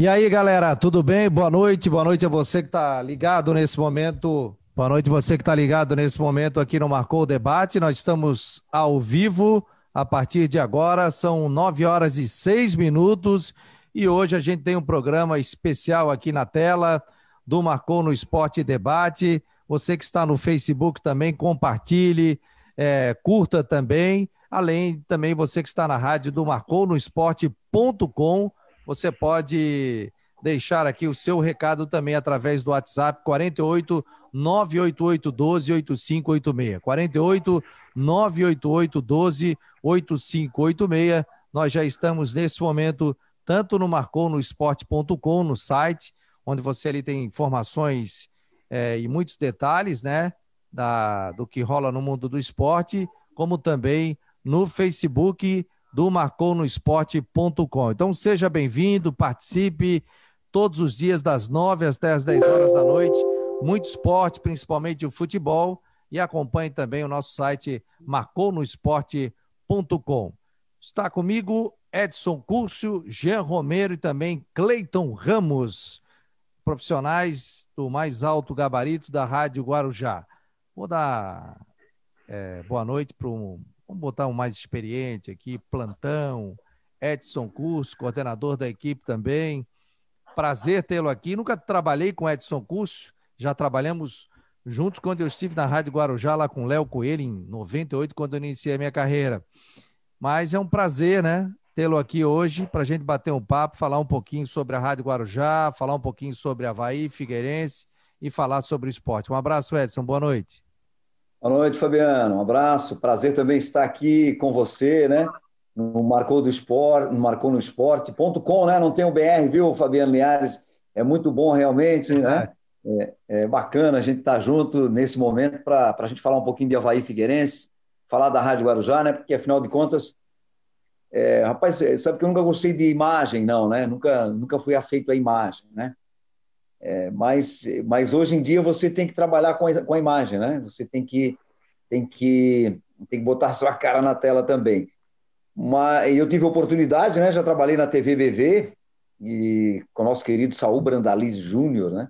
E aí, galera, tudo bem? Boa noite. Boa noite a você que está ligado nesse momento. Boa noite você que está ligado nesse momento aqui no Marcou o Debate. Nós estamos ao vivo a partir de agora. São nove horas e seis minutos. E hoje a gente tem um programa especial aqui na tela do Marcou no Esporte Debate. Você que está no Facebook também, compartilhe, é, curta também. Além também você que está na rádio do marcounoesporte.com você pode deixar aqui o seu recado também através do WhatsApp 48 988 12 8586. 48 988 12 8586. Nós já estamos nesse momento tanto no marconosport.com, no site, onde você ali tem informações é, e muitos detalhes, né, da, do que rola no mundo do esporte, como também no Facebook do marconosport.com. Então seja bem-vindo, participe todos os dias das 9 até as 10 horas da noite. Muito esporte, principalmente o futebol, e acompanhe também o nosso site marconosport.com. Está comigo Edson Curso, Jean Romero e também Cleiton Ramos, profissionais do mais alto gabarito da Rádio Guarujá. Vou dar é, boa noite para um Vamos botar um mais experiente aqui, plantão, Edson Curso, coordenador da equipe também. Prazer tê-lo aqui. Nunca trabalhei com Edson Curso, já trabalhamos juntos quando eu estive na Rádio Guarujá, lá com Léo Coelho, em 98, quando eu iniciei a minha carreira. Mas é um prazer, né? Tê-lo aqui hoje para a gente bater um papo, falar um pouquinho sobre a Rádio Guarujá, falar um pouquinho sobre Havaí, Figueirense e falar sobre o esporte. Um abraço, Edson. Boa noite. Boa noite, Fabiano. Um abraço. Prazer também estar aqui com você, né? No Marcou do Esporte, no Marcou no Esporte.com, né? Não tem o BR, viu, Fabiano Linhares? É muito bom realmente, né? É, é bacana a gente estar junto nesse momento para a gente falar um pouquinho de Havaí Figueirense, falar da Rádio Guarujá, né? Porque afinal de contas, é, rapaz, sabe que eu nunca gostei de imagem, não, né? Nunca, nunca fui afeito à imagem, né? É, mas, mas hoje em dia você tem que trabalhar com a, com a imagem, né? Você tem que, tem, que, tem que botar sua cara na tela também. Mas eu tive oportunidade, né? Já trabalhei na TV BV e com o nosso querido Saul Brandaliz Júnior, né?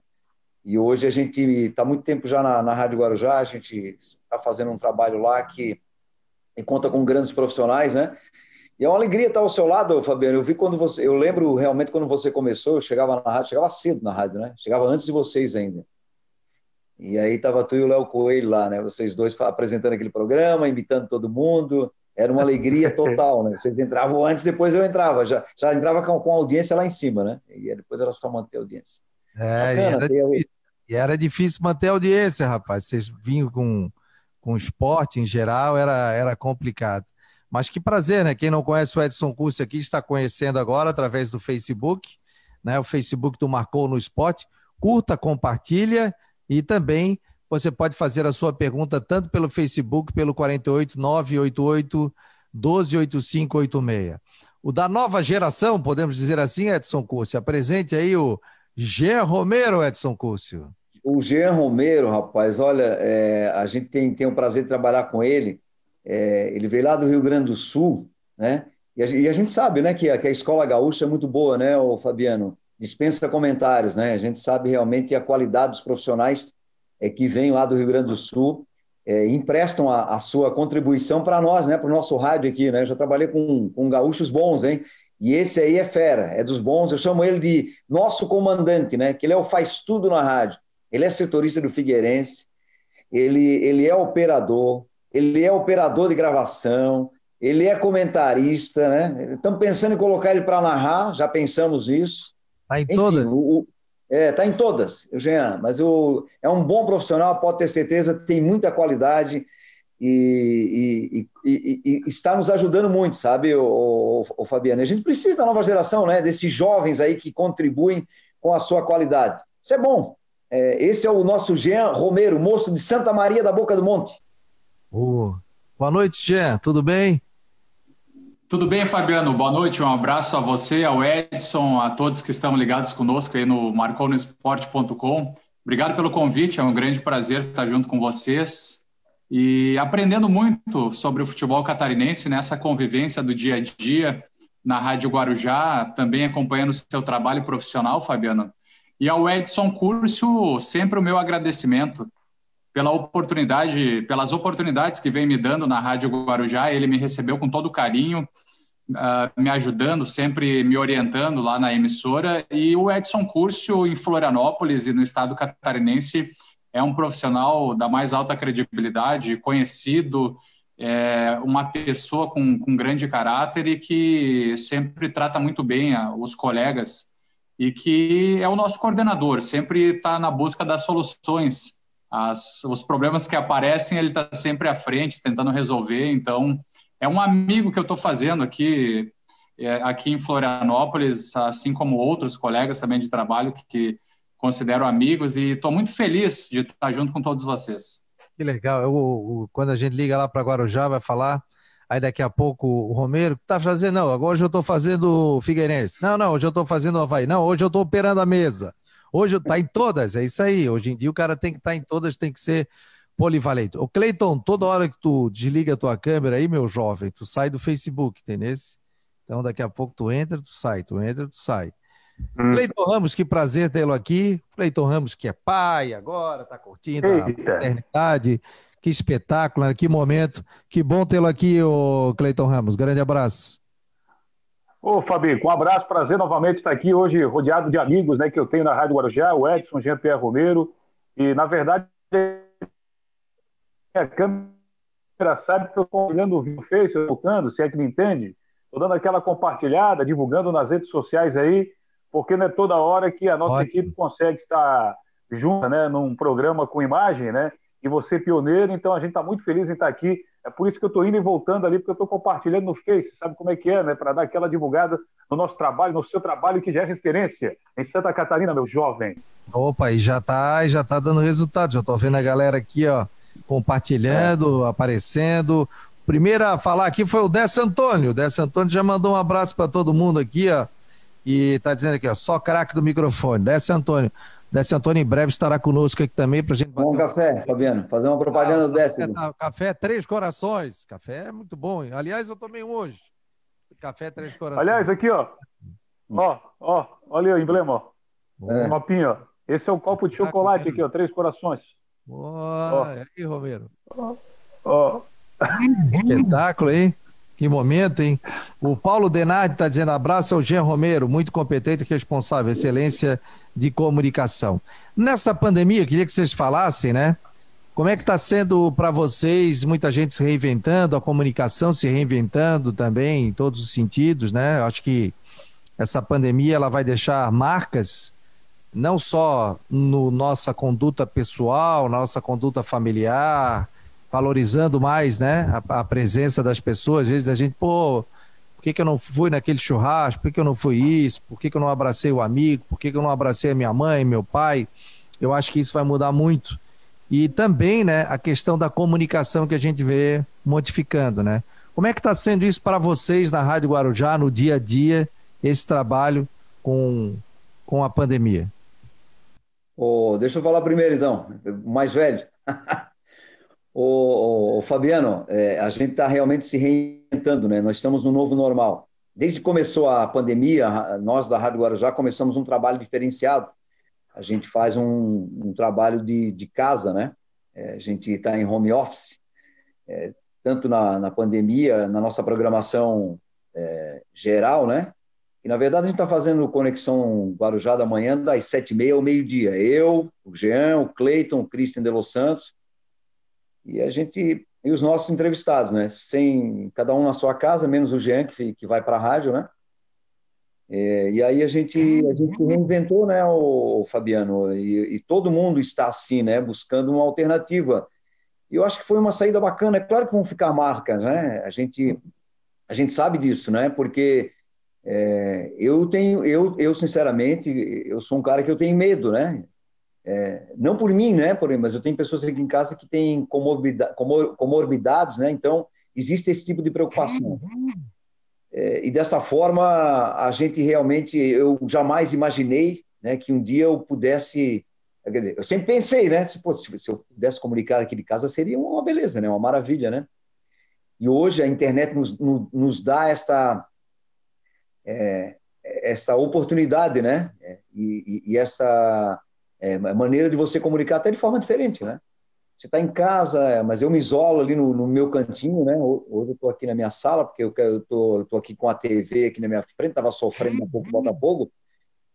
E hoje a gente está muito tempo já na, na Rádio Guarujá, a gente está fazendo um trabalho lá que conta com grandes profissionais, né? E é uma alegria estar ao seu lado, Fabiano. Eu vi quando você, eu lembro realmente quando você começou, eu chegava na rádio, chegava cedo na rádio, né? Chegava antes de vocês ainda. E aí tava tu e o Léo Coelho lá, né? Vocês dois apresentando aquele programa, imitando todo mundo. Era uma alegria total, né? Vocês entravam antes, depois eu entrava. Já, já entrava com, com a audiência lá em cima, né? E depois era só manter a audiência. É, Bacana, e, era difícil, e era difícil manter a audiência, rapaz. Vocês vinham com, com esporte em geral, era, era complicado. Mas que prazer, né? Quem não conhece o Edson Curso aqui está conhecendo agora através do Facebook, né? O Facebook do Marcou no Esporte. Curta, compartilha e também você pode fazer a sua pergunta tanto pelo Facebook, pelo 48 988 128586. O da nova geração, podemos dizer assim, Edson Curso. Apresente aí o Jean Romero, Edson Curso. O Jean Romero, rapaz, olha, é, a gente tem, tem o prazer de trabalhar com ele é, ele veio lá do Rio Grande do Sul, né? E a, e a gente sabe, né, que a, que a, escola gaúcha é muito boa, né, o Fabiano? Dispensa comentários, né? A gente sabe realmente a qualidade dos profissionais é, que vêm lá do Rio Grande do Sul é, emprestam a, a, sua contribuição para nós, né, para o nosso rádio aqui, né? Eu já trabalhei com, com gaúchos bons, hein? E esse aí é fera, é dos bons. Eu chamo ele de nosso comandante, né? Que ele é o faz tudo na rádio. Ele é setorista do Figueirense, ele, ele é operador, ele é operador de gravação, ele é comentarista, né? Estamos pensando em colocar ele para narrar, já pensamos isso. Está em Enfim, todas? O, é, está em todas, Jean, mas o, é um bom profissional, pode ter certeza, tem muita qualidade e, e, e, e está nos ajudando muito, sabe, o, o, o, Fabiano? A gente precisa da nova geração, né? Desses jovens aí que contribuem com a sua qualidade. Isso é bom. É, esse é o nosso Jean Romero, moço de Santa Maria da Boca do Monte. Boa noite, Jean. Tudo bem? Tudo bem, Fabiano? Boa noite. Um abraço a você, ao Edson, a todos que estão ligados conosco aí no marconosport.com. Obrigado pelo convite. É um grande prazer estar junto com vocês e aprendendo muito sobre o futebol catarinense nessa convivência do dia a dia, na Rádio Guarujá, também acompanhando o seu trabalho profissional, Fabiano. E ao Edson Curcio, sempre o meu agradecimento pela oportunidade, pelas oportunidades que vem me dando na Rádio Guarujá. Ele me recebeu com todo carinho, uh, me ajudando, sempre me orientando lá na emissora. E o Edson Curcio, em Florianópolis e no estado catarinense, é um profissional da mais alta credibilidade, conhecido, é uma pessoa com, com grande caráter e que sempre trata muito bem a, os colegas e que é o nosso coordenador, sempre está na busca das soluções. As, os problemas que aparecem, ele está sempre à frente, tentando resolver. Então, é um amigo que eu estou fazendo aqui, é, aqui em Florianópolis, assim como outros colegas também de trabalho que, que considero amigos, e estou muito feliz de estar junto com todos vocês. Que legal. Eu, eu, quando a gente liga lá para Guarujá, vai falar. Aí daqui a pouco o Romero está fazendo, não, agora hoje eu estou fazendo Figueirense. Não, não, hoje eu estou fazendo Havaí. Não, hoje eu estou operando a mesa. Hoje está em todas, é isso aí. Hoje em dia o cara tem que estar tá em todas, tem que ser polivalente. O Cleiton, toda hora que tu desliga a tua câmera aí, meu jovem, tu sai do Facebook, entendeu? Então daqui a pouco tu entra, tu sai, tu entra, tu sai. Hum. Cleiton Ramos, que prazer tê-lo aqui. Cleiton Ramos, que é pai agora, está curtindo Eita. a paternidade. Que espetáculo, né? que momento. Que bom tê-lo aqui, Cleiton Ramos. Grande abraço. Ô, Fabi, um abraço, prazer novamente estar aqui hoje rodeado de amigos né, que eu tenho na Rádio Guarujá, o Edson, Jean-Pierre Romero. E, na verdade, a câmera sabe que eu estou olhando o Face, tocando, se é que me entende. Estou dando aquela compartilhada, divulgando nas redes sociais aí porque não é toda hora que a nossa Ótimo. equipe consegue estar junta, né, num programa com imagem, né? E você pioneiro, então a gente está muito feliz em estar aqui. É por isso que eu estou indo e voltando ali, porque eu estou compartilhando no Face, sabe como é que é, né? Para dar aquela divulgada no nosso trabalho, no seu trabalho, que já é referência em Santa Catarina, meu jovem. Opa, e já está já tá dando resultado. Já estou vendo a galera aqui, ó, compartilhando, é. aparecendo. Primeiro a falar aqui foi o Décio Antônio. O Décio Antônio já mandou um abraço para todo mundo aqui, ó. E tá dizendo aqui, ó, só craque do microfone. Desce Antônio. Desce Antônio em breve estará conosco aqui também para a gente bater. Bom café, Fabiano. Fazer uma propaganda ah, do Desce. Café, tá, café Três Corações. Café é muito bom. Hein? Aliás, eu tomei hoje. Café Três Corações. Aliás, aqui, ó. Ó, ó, olha o emblema, ó. É. Mapinha, ó. Esse é o copo de tá chocolate aqui, ó. Três Corações. Ó, aí, Romero. Ó. ó. Espetáculo, hein? Que momento, hein? O Paulo Denardi está dizendo abraço ao Jean Romero, muito competente e responsável, excelência de comunicação. Nessa pandemia, queria que vocês falassem, né? Como é que está sendo para vocês, muita gente se reinventando, a comunicação se reinventando também, em todos os sentidos, né? Eu acho que essa pandemia ela vai deixar marcas, não só no nossa conduta pessoal, nossa conduta familiar, valorizando mais né, a, a, presença das pessoas. Às vezes a gente, pô, por que, que eu não fui naquele churrasco? Por que, que eu não fui isso? Por que, que eu não abracei o amigo? Por que, que eu não abracei a minha mãe, meu pai? Eu acho que isso vai mudar muito. E também né, a questão da comunicação que a gente vê modificando. Né? Como é que está sendo isso para vocês na Rádio Guarujá, no dia a dia, esse trabalho com, com a pandemia? Oh, deixa eu falar primeiro, então, mais velho. O, Fabiano, é, a gente está realmente se reinventando, né? Nós estamos no novo normal. Desde que começou a pandemia, nós da Rádio Guarujá começamos um trabalho diferenciado. A gente faz um, um trabalho de, de, casa, né? É, a gente está em home office, é, tanto na, na, pandemia, na nossa programação é, geral, né? E, na verdade, a gente está fazendo Conexão Guarujá da manhã das sete e meia ao meio-dia. Eu, o Jean, o Cleiton, o Christian de Los Santos, e a gente e os nossos entrevistados, né? Sem cada um na sua casa, menos o Jean que, que vai para a rádio, né? É, e aí a gente a gente reinventou, né, o, o Fabiano? E, e, todo mundo está assim, né? Buscando uma alternativa. E eu acho que foi uma saída bacana. É claro que vão ficar marcas, né? A gente a gente sabe disso, né? Porque é, eu tenho eu eu sinceramente eu sou um cara que eu tenho medo, né? É, não por mim, né, por, mas eu tenho pessoas aqui em casa que têm comorbida, comor, comorbidades, né, então existe esse tipo de preocupação. É, e desta forma, a gente realmente, eu jamais imaginei né, que um dia eu pudesse, quer dizer, eu sempre pensei, né, se, pô, se eu pudesse comunicar aqui de casa seria uma beleza, né, uma maravilha, né. E hoje a internet nos, nos dá esta, é, essa oportunidade, né? E, e, e essa é, maneira de você comunicar até de forma diferente, né? Você está em casa, é, mas eu me isolo ali no, no meu cantinho, né? Hoje eu estou aqui na minha sala, porque eu estou aqui com a TV aqui na minha frente, estava sofrendo um pouco Botafogo.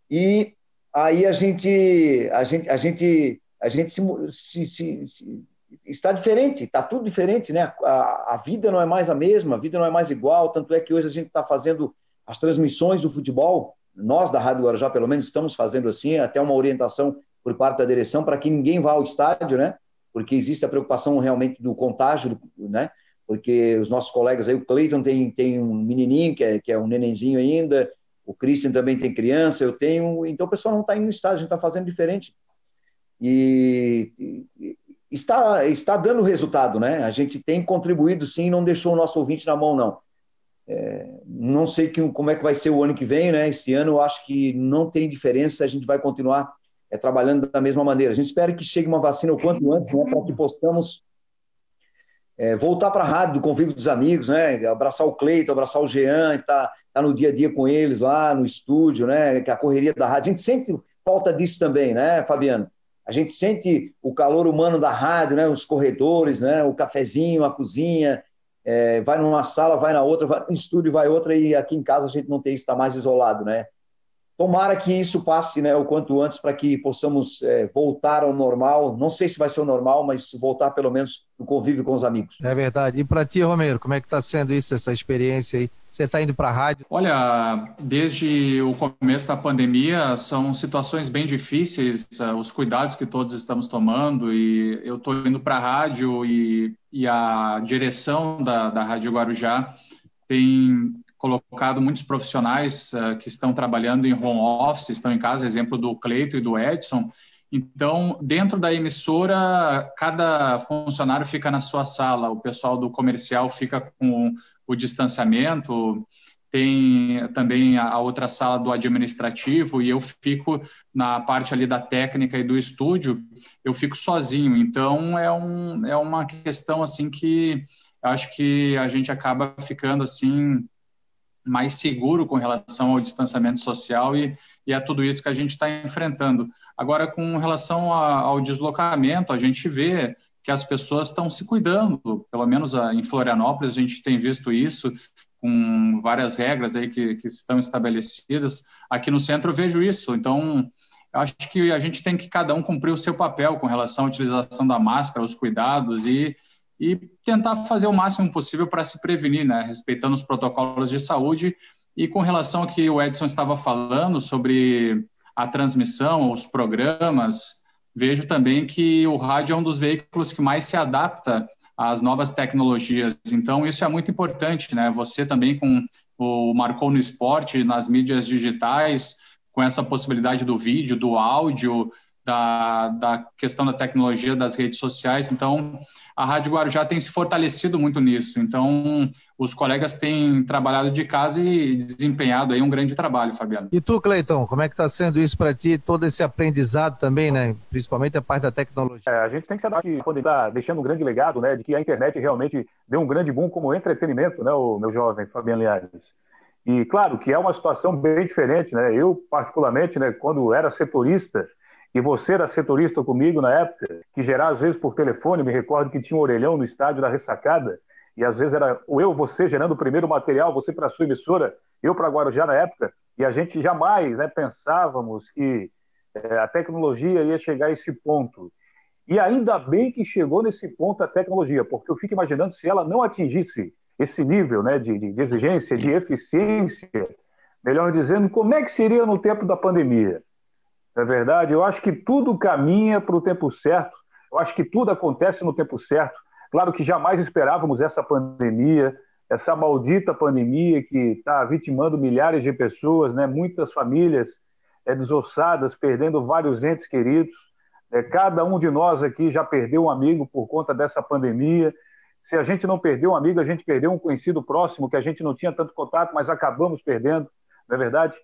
E aí a gente, a gente, a gente, a gente se, se, se, se está diferente, está tudo diferente, né? A, a, vida não é mais a mesma, a vida não é mais igual. Tanto é que hoje a gente está fazendo as transmissões do futebol. Nós da Rádio Guarujá, pelo menos, estamos fazendo assim, até uma orientação por parte da direção para que ninguém vá ao estádio, né? Porque existe a preocupação realmente do contágio, né? Porque os nossos colegas aí, o Cleiton tem, tem um menininho que é, que é um nenenzinho ainda, o Christian também tem criança, eu tenho, então o pessoal não está indo no estádio, a gente está fazendo diferente. E, e, está, está dando resultado, né? A gente tem contribuído sim, não deixou o nosso ouvinte na mão, não. É, não sei que, como é que vai ser o ano que vem, né? Esse ano eu acho que não tem diferença, a gente vai continuar é, trabalhando da mesma maneira. A gente espera que chegue uma vacina o quanto antes, né, para que possamos é, voltar para a rádio do convívio dos amigos, né, abraçar o Cleito, abraçar o Jean, estar tá, tá no dia a dia com eles lá no estúdio, né, que a correria da rádio. A gente sente falta disso também, né, Fabiano? A gente sente o calor humano da rádio, né, os corredores, né, o cafezinho, a cozinha, é, vai numa sala, vai na outra, vai no estúdio, vai outra, e aqui em casa a gente não tem, está mais isolado, né? Tomara que isso passe né, o quanto antes para que possamos é, voltar ao normal. Não sei se vai ser o normal, mas voltar pelo menos no convívio com os amigos. É verdade. E para ti, Romero, como é que está sendo isso, essa experiência aí? Você está indo para a rádio? Olha, desde o começo da pandemia, são situações bem difíceis, uh, os cuidados que todos estamos tomando, e eu estou indo para a rádio e, e a direção da, da Rádio Guarujá tem colocado muitos profissionais uh, que estão trabalhando em home office, estão em casa, exemplo do Cleito e do Edson. Então, dentro da emissora, cada funcionário fica na sua sala, o pessoal do comercial fica com o distanciamento, tem também a outra sala do administrativo e eu fico na parte ali da técnica e do estúdio, eu fico sozinho. Então, é, um, é uma questão assim que acho que a gente acaba ficando assim mais seguro com relação ao distanciamento social e, e a tudo isso que a gente está enfrentando. Agora, com relação a, ao deslocamento, a gente vê que as pessoas estão se cuidando, pelo menos em Florianópolis a gente tem visto isso, com várias regras aí que, que estão estabelecidas. Aqui no centro eu vejo isso, então acho que a gente tem que cada um cumprir o seu papel com relação à utilização da máscara, os cuidados e e tentar fazer o máximo possível para se prevenir, né, respeitando os protocolos de saúde. E com relação ao que o Edson estava falando sobre a transmissão, os programas, vejo também que o rádio é um dos veículos que mais se adapta às novas tecnologias. Então, isso é muito importante, né? Você também com o Marcou no Esporte, nas mídias digitais, com essa possibilidade do vídeo, do áudio, da, da questão da tecnologia das redes sociais. Então, a Rádio Guarujá tem se fortalecido muito nisso. Então, os colegas têm trabalhado de casa e desempenhado aí um grande trabalho, Fabiano. E tu, Cleiton, como é que está sendo isso para ti, todo esse aprendizado também, né? Principalmente a parte da tecnologia. É, a gente tem que saber que poder estar deixando um grande legado, né? De que a internet realmente deu um grande boom como entretenimento, né, o meu jovem Fabiano Liares. E claro que é uma situação bem diferente, né? Eu, particularmente, né, quando era setorista, e você era setorista comigo na época, que gerava às vezes por telefone, me recordo que tinha um orelhão no estádio da ressacada, e às vezes era eu, você gerando o primeiro material, você para a sua emissora, eu para Guarujá na época, e a gente jamais né, pensávamos que é, a tecnologia ia chegar a esse ponto. E ainda bem que chegou nesse ponto a tecnologia, porque eu fico imaginando se ela não atingisse esse nível né, de, de exigência, de eficiência, melhor dizendo, como é que seria no tempo da pandemia? É verdade? Eu acho que tudo caminha para o tempo certo. Eu acho que tudo acontece no tempo certo. Claro que jamais esperávamos essa pandemia, essa maldita pandemia que está vitimando milhares de pessoas, né? muitas famílias é, desossadas, perdendo vários entes queridos. É, cada um de nós aqui já perdeu um amigo por conta dessa pandemia. Se a gente não perdeu um amigo, a gente perdeu um conhecido próximo que a gente não tinha tanto contato, mas acabamos perdendo, não é verdade?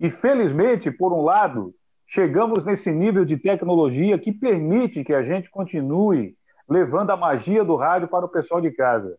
E felizmente, por um lado, chegamos nesse nível de tecnologia que permite que a gente continue levando a magia do rádio para o pessoal de casa.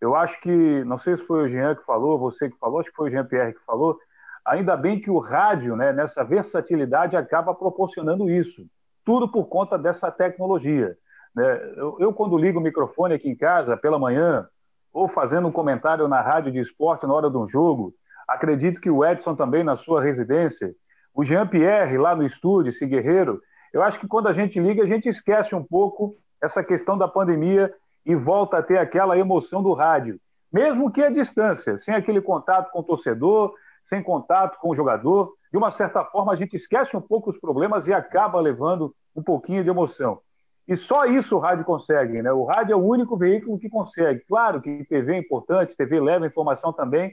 Eu acho que, não sei se foi o Jean que falou, você que falou, acho que foi o Jean Pierre que falou, Ainda bem que o rádio, né, nessa versatilidade, acaba proporcionando isso. Tudo por conta dessa tecnologia. Né? Eu, eu, quando ligo o microfone aqui em casa, pela manhã, ou fazendo um comentário na rádio de esporte na hora de um jogo, acredito que o Edson também na sua residência, o Jean-Pierre lá no estúdio, esse guerreiro, eu acho que quando a gente liga, a gente esquece um pouco essa questão da pandemia e volta a ter aquela emoção do rádio, mesmo que à distância, sem aquele contato com o torcedor, sem contato com o jogador. De uma certa forma, a gente esquece um pouco os problemas e acaba levando um pouquinho de emoção. E só isso o rádio consegue, né? O rádio é o único veículo que consegue. Claro que TV é importante, TV leva informação também,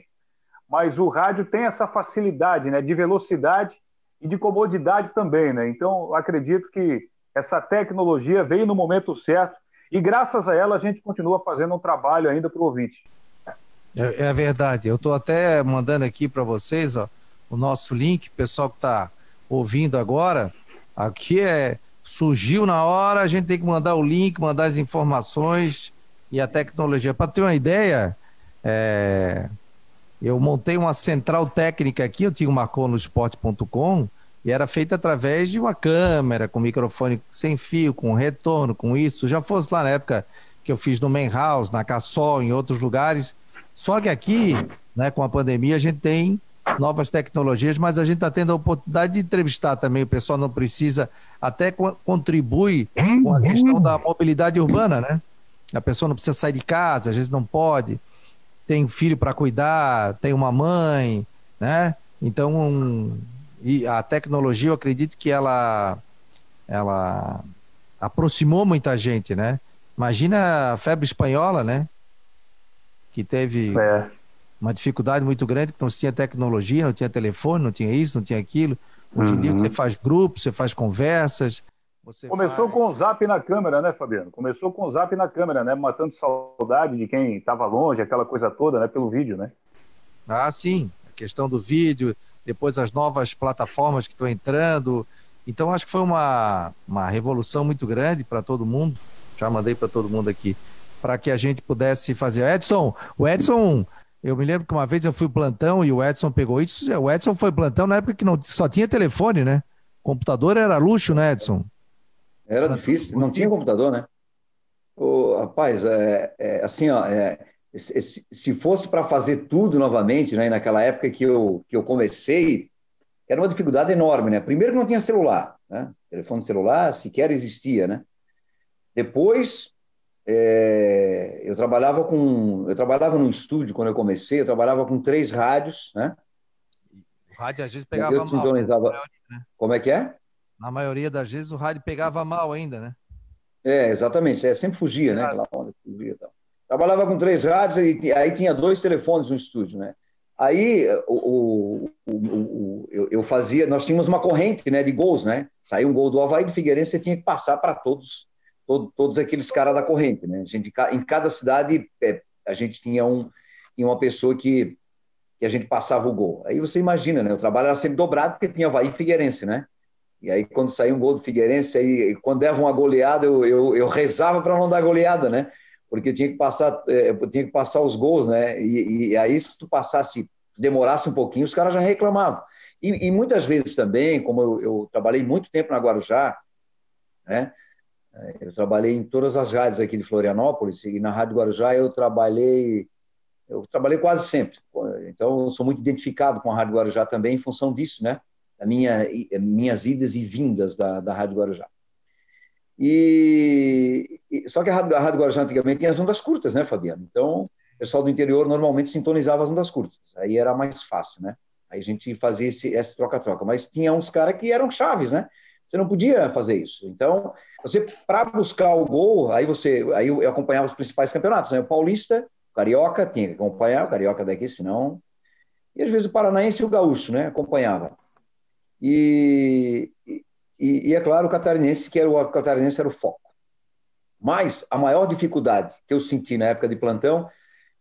mas o rádio tem essa facilidade, né, de velocidade e de comodidade também, né? Então, acredito que essa tecnologia veio no momento certo e graças a ela a gente continua fazendo um trabalho ainda para o ouvinte. É, é, verdade. Eu estou até mandando aqui para vocês ó, o nosso link, pessoal que está ouvindo agora. Aqui é surgiu na hora, a gente tem que mandar o link, mandar as informações e a tecnologia. Para ter uma ideia, é, eu montei uma central técnica aqui, eu tinha um marcou no esporte.com e era feita através de uma câmera, com microfone sem fio, com retorno, com isso. Já fosse lá na época que eu fiz no Main House, na Cassol, em outros lugares. Só que aqui, né, com a pandemia, a gente tem novas tecnologias, mas a gente está tendo a oportunidade de entrevistar também. O pessoal não precisa, até contribui com a questão da mobilidade urbana, né? A pessoa não precisa sair de casa, às vezes não pode, tem filho para cuidar, tem uma mãe, né? Então, um, e a tecnologia, eu acredito que ela, ela aproximou muita gente, né? Imagina a febre espanhola, né? Que teve é. uma dificuldade muito grande, que não tinha tecnologia, não tinha telefone, não tinha isso, não tinha aquilo. Hoje em uhum. dia você faz grupos, você faz conversas. Você Começou faz... com o zap na câmera, né, Fabiano? Começou com o zap na câmera, né? Matando saudade de quem estava longe, aquela coisa toda, né? Pelo vídeo, né? Ah, sim. A questão do vídeo, depois as novas plataformas que estão entrando. Então, acho que foi uma, uma revolução muito grande para todo mundo. Já mandei para todo mundo aqui, para que a gente pudesse fazer. Edson, o Edson, eu me lembro que uma vez eu fui plantão e o Edson pegou isso. O Edson foi plantão na época que não, só tinha telefone, né? computador era luxo, né, Edson? Era difícil, não tinha computador, né? O, rapaz, é, é assim, ó, é, se fosse para fazer tudo novamente, né, naquela época que eu, que eu comecei, era uma dificuldade enorme, né? Primeiro que não tinha celular, né? Telefone celular sequer existia, né? Depois, é, eu trabalhava com, eu trabalhava num estúdio quando eu comecei, eu trabalhava com três rádios, né? O rádio às vezes pegava eu mal. Né? Como é que é? Na maioria das vezes o rádio pegava mal ainda, né? É, exatamente. É, sempre fugia, né? Aquela onda fugia tal. Trabalhava com três rádios e aí tinha dois telefones no estúdio, né? Aí o, o, o, eu, eu, fazia, nós tínhamos uma corrente né, de gols, né? Saiu um gol do Havaí do Figueirense, você tinha que passar para todos, todo, todos aqueles caras da corrente, né? A gente, em cada cidade é, a gente tinha, um, tinha uma pessoa que, que a gente passava o gol. Aí você imagina, né? O trabalho era sempre dobrado porque tinha Havaí e Figueirense, né? E aí quando saiu um gol do Figueirense, aí, quando dava uma goleada, eu, eu, eu rezava para não dar goleada, né? porque tinha que passar, é, tinha que passar os gols, né? E, e, aí, se tu passasse, demorasse um pouquinho, os caras já reclamavam. E, e muitas vezes também, como eu, eu, trabalhei muito tempo na Guarujá, né? É, eu trabalhei em todas as rádios aqui de Florianópolis, e na Rádio Guarujá eu trabalhei, eu trabalhei quase sempre. Então, eu sou muito identificado com a Rádio Guarujá também, em função disso, né? Minha, minhas idas e vindas da, da Rádio Guarujá. E, e, só que a Rádio, a Rádio Guarujá antigamente tinha as ondas curtas, né, Fabiano? Então, o pessoal do interior normalmente sintonizava as ondas curtas. Aí era mais fácil, né? Aí a gente fazia esse, esse troca-troca. Mas tinha uns caras que eram chaves, né? Você não podia fazer isso. Então, você para buscar o gol, aí você, aí eu acompanhava os principais campeonatos, né? O Paulista, o Carioca tinha que acompanhar, o Carioca daqui, senão. E às vezes o Paranaense e o Gaúcho, né? Acompanhava. E, e, e, é claro, o catarinense, que era o, o catarinense era o foco. Mas a maior dificuldade que eu senti na época de plantão,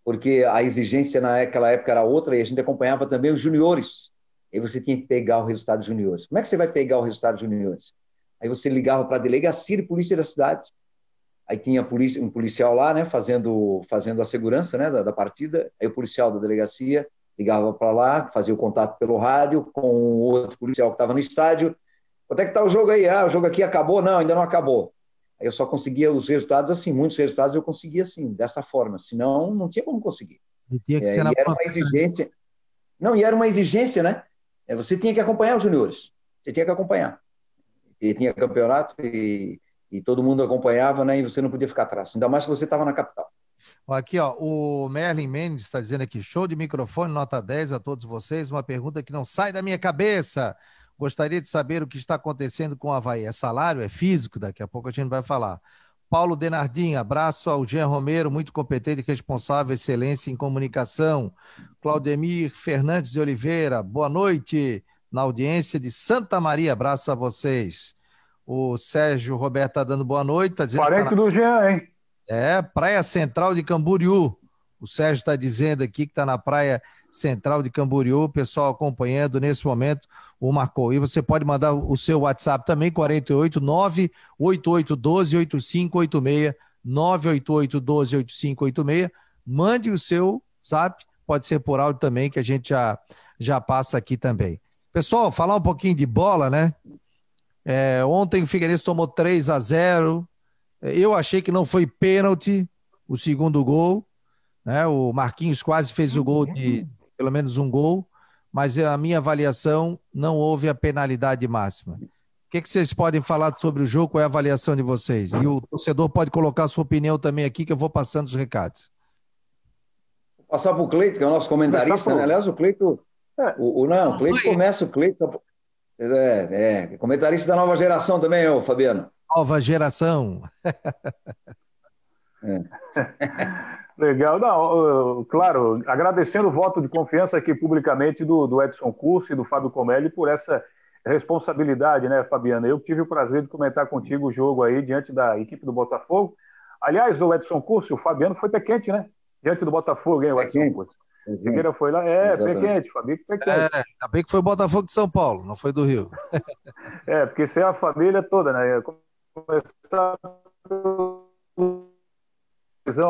porque a exigência naquela época era outra e a gente acompanhava também os juniores. Aí você tinha que pegar o resultado dos juniores. Como é que você vai pegar o resultado dos juniores? Aí você ligava para a delegacia de polícia da cidade. Aí tinha um policial lá, né, fazendo, fazendo a segurança né, da, da partida. Aí o policial da delegacia ligava para lá, fazia o contato pelo rádio com o outro policial que estava no estádio. Quanto é que está o jogo aí? Ah, o jogo aqui acabou? Não, ainda não acabou. Aí eu só conseguia os resultados assim, muitos resultados eu conseguia assim, dessa forma, senão não tinha como conseguir. E tinha que é, ser na era uma exigência. Não, e era uma exigência, né? É, você tinha que acompanhar os juniores. Você tinha que acompanhar. E tinha campeonato e, e todo mundo acompanhava, né? E você não podia ficar atrás. Ainda mais que você estava na capital. Aqui, ó, o Merlin Mendes está dizendo aqui: show de microfone, nota 10 a todos vocês. Uma pergunta que não sai da minha cabeça. Gostaria de saber o que está acontecendo com o Havaí. É salário? É físico? Daqui a pouco a gente vai falar. Paulo Denardim, abraço ao Jean Romero, muito competente e responsável, excelência em comunicação. Claudemir Fernandes de Oliveira, boa noite na audiência de Santa Maria, abraço a vocês. O Sérgio Roberto está dando boa noite. Tá dizendo Parente tá na... do Jean, hein? É, Praia Central de Camboriú. O Sérgio está dizendo aqui que está na Praia Central de Camboriú, o pessoal acompanhando nesse momento o Marcou. E você pode mandar o seu WhatsApp também, 48 98812 8586 98812 8586. Mande o seu zap, pode ser por áudio também, que a gente já, já passa aqui também. Pessoal, falar um pouquinho de bola, né? É, ontem o Figueirense tomou 3 a 0 Eu achei que não foi pênalti o segundo gol. Né? O Marquinhos quase fez o gol de pelo menos um gol mas a minha avaliação não houve a penalidade máxima. O que, que, vocês podem falar sobre o jogo? Qual é a avaliação de vocês? E o torcedor pode colocar a sua opinião também aqui, que eu vou passando os recados. Vou passar para o Cleito, que é o nosso comentarista. Né? Aliás, o Cleito. É. O, o, não, o Cleito começa o Cleito. É, é, comentarista da nova geração também, ô, Fabiano. Nova geração. é. Legal, não, claro, agradecendo o voto de confiança aqui publicamente do, do Edson Curso e do Fábio Comelli por essa responsabilidade, né, Fabiana? Eu tive o prazer de comentar contigo o jogo aí diante da equipe do Botafogo. Aliás, o Edson Curso, o Fabiano foi pé quente, né? Diante do Botafogo, hein, o Edson Curso. Figueira foi lá, é, pé quente, Fabio pé quente. É, ainda bem que foi o Botafogo de São Paulo, não foi do Rio. é, porque isso é a família toda, né? Começar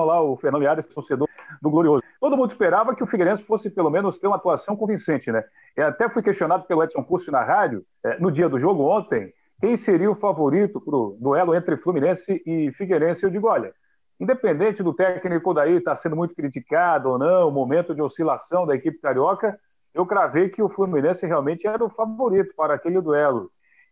lá, o Fernando Liares, torcedor do Glorioso. Todo mundo esperava que o Figueirense fosse, pelo menos, ter uma atuação convincente, né? Eu até fui questionado pelo Edson Curso na rádio, é, no dia do jogo ontem, quem seria o favorito para o duelo entre Fluminense e Figueirense. Eu digo, olha, independente do técnico daí estar tá sendo muito criticado ou não, o momento de oscilação da equipe carioca, eu cravei que o Fluminense realmente era o favorito para aquele duelo.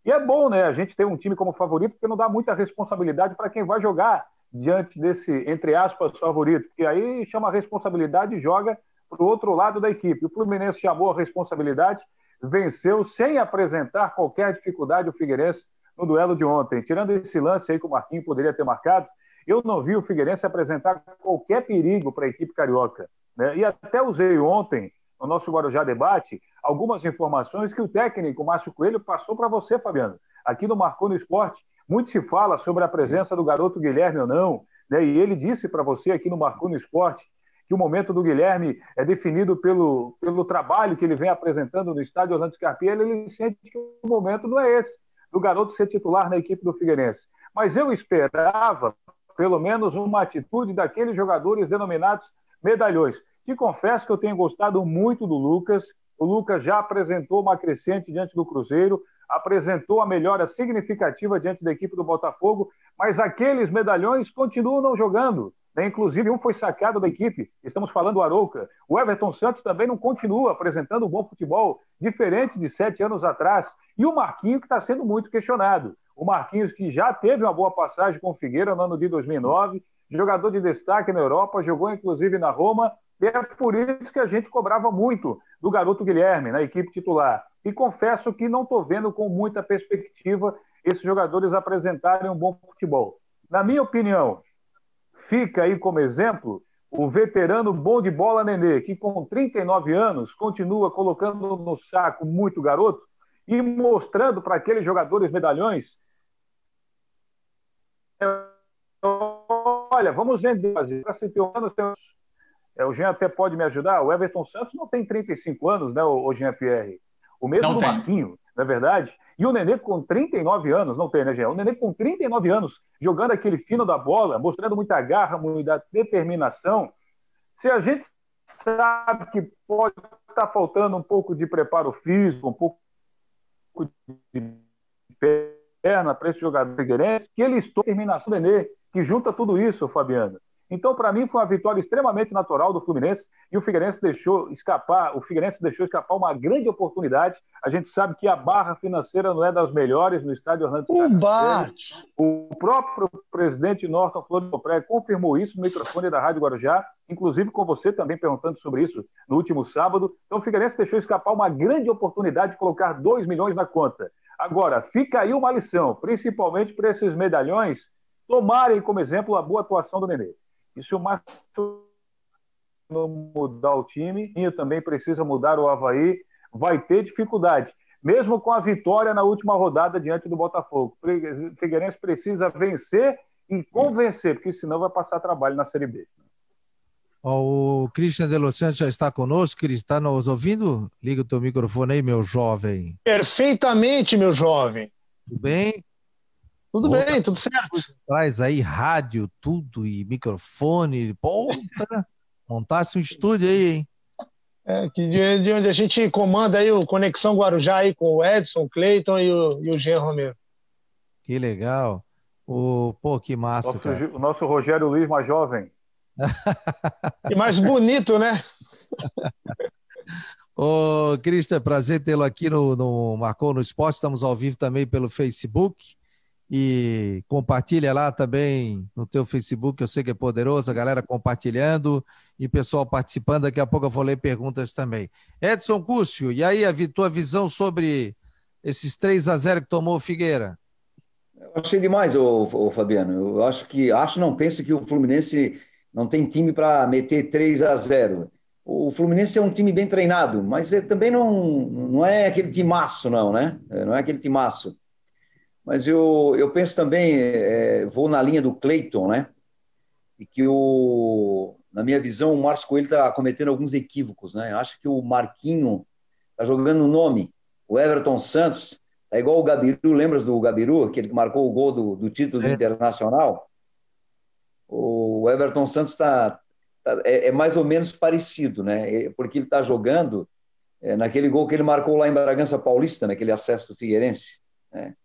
E é bom, né, a gente ter um time como favorito, porque não dá muita responsabilidade para quem vai jogar diante desse, entre aspas, favorito, que aí chama a responsabilidade e joga para o outro lado da equipe. O Fluminense chamou a responsabilidade, venceu sem apresentar qualquer dificuldade o Figueirense no duelo de ontem. Tirando esse lance aí que o Marquinhos poderia ter marcado, eu não vi o Figueirense apresentar qualquer perigo para a equipe carioca. Né? E até usei ontem, no nosso Guarujá Debate, algumas informações que o técnico Márcio Coelho passou para você, Fabiano, aqui no Marcou no Esporte, muito se fala sobre a presença do garoto Guilherme ou não, né? e ele disse para você aqui no Marcou no Esporte que o momento do Guilherme é definido pelo, pelo trabalho que ele vem apresentando no estádio Orlando Scarpelli, ele sente que o momento não é esse, do garoto ser titular na equipe do Figueirense. Mas eu esperava, pelo menos, uma atitude daqueles jogadores denominados medalhões. Te confesso que eu tenho gostado muito do Lucas, o Lucas já apresentou uma crescente diante do Cruzeiro, apresentou a melhora significativa diante da equipe do Botafogo, mas aqueles medalhões continuam não jogando. Né? Inclusive, um foi saqueado da equipe. Estamos falando do Arouca. O Everton Santos também não continua apresentando um bom futebol, diferente de sete anos atrás. E o Marquinhos, que está sendo muito questionado. O Marquinhos, que já teve uma boa passagem com o Figueira no ano de 2009, jogador de destaque na Europa, jogou inclusive na Roma, e é por isso que a gente cobrava muito do garoto Guilherme na equipe titular. E confesso que não estou vendo com muita perspectiva esses jogadores apresentarem um bom futebol. Na minha opinião, fica aí como exemplo o veterano bom de bola Nenê, que com 39 anos continua colocando no saco muito garoto e mostrando para aqueles jogadores medalhões. Olha, vamos vender. Para ter anos, é, o Jean até pode me ajudar. O Everton Santos não tem 35 anos, né, o, Jean Pierre? O mesmo não do Marquinho, não é verdade? E o Nenê com 39 anos, não tem, né, Jean? O Nenê com 39 anos, jogando aquele fino da bola, mostrando muita garra, muita determinação. Se a gente sabe que pode está faltando um pouco de preparo físico, um pouco de perna para esse jogador figueirense, que ele estou terminação do Nenê, que junta tudo isso, Fabiano. Então, para mim, foi uma vitória extremamente natural do Fluminense e o Figueirense deixou escapar, o Figueirense deixou escapar uma grande oportunidade. A gente sabe que a barra financeira não é das melhores no estádio Orlando. O, o próprio presidente Norton Floriano Pré confirmou isso no microfone da Rádio Guarujá, inclusive com você também perguntando sobre isso no último sábado. Então, o Figueirense deixou escapar uma grande oportunidade de colocar 2 milhões na conta. Agora, fica aí uma lição, principalmente para esses medalhões tomarem como exemplo a boa atuação do Nenê. E se o Márcio mudar o time, e também precisa mudar o Havaí, vai ter dificuldade. Mesmo com a vitória na última rodada diante do Botafogo. O Figueirense precisa vencer e convencer, porque senão vai passar trabalho na Série B. O Christian De Los Santos já está conosco, ele está nos ouvindo? Liga o teu microfone aí, meu jovem. Perfeitamente, meu jovem. Tudo bem? Tudo Volta, bem, tudo certo. Traz aí rádio, tudo e microfone. Ponta, montasse um estúdio aí, hein? É, que de, de, onde a gente comanda aí o Conexão Guarujá aí com o Edson, o Cleiton e o, e o Jean Romero. Que legal. O, pô, que massa, nosso, cara. O nosso Rogério Luiz mais jovem. e mais bonito, né? Ô, Cristian, prazer tê-lo aqui no, no Marcou no Esporte. Estamos ao vivo também pelo Facebook e compartilha lá também no teu Facebook, eu sei que é poderoso, a galera compartilhando e pessoal participando, daqui a pouco eu vou ler perguntas também. Edson Cúcio, e aí a tua visão sobre esses 3 a 0 que tomou o Figueira? Eu achei demais, ô, ô, Fabiano, eu acho que, acho não, penso que o Fluminense não tem time para meter 3 a 0 o Fluminense é um time bem treinado, mas é, também não, não é aquele timaço, não, né? É, não é aquele timaço. Mas eu, eu penso também, é, vou na linha do Cleiton, né? E que, o, na minha visão, o Márcio Coelho está cometendo alguns equívocos, né? Acho que o Marquinho está jogando o nome. O Everton Santos é igual o Gabiru, lembras do Gabiru, aquele que marcou o gol do, do título é. internacional? O Everton Santos está tá, é, é, mais ou menos parecido, né? Porque ele está jogando é, naquele gol que ele marcou lá em Bragança Paulista, naquele acesso do Figueirense. Né?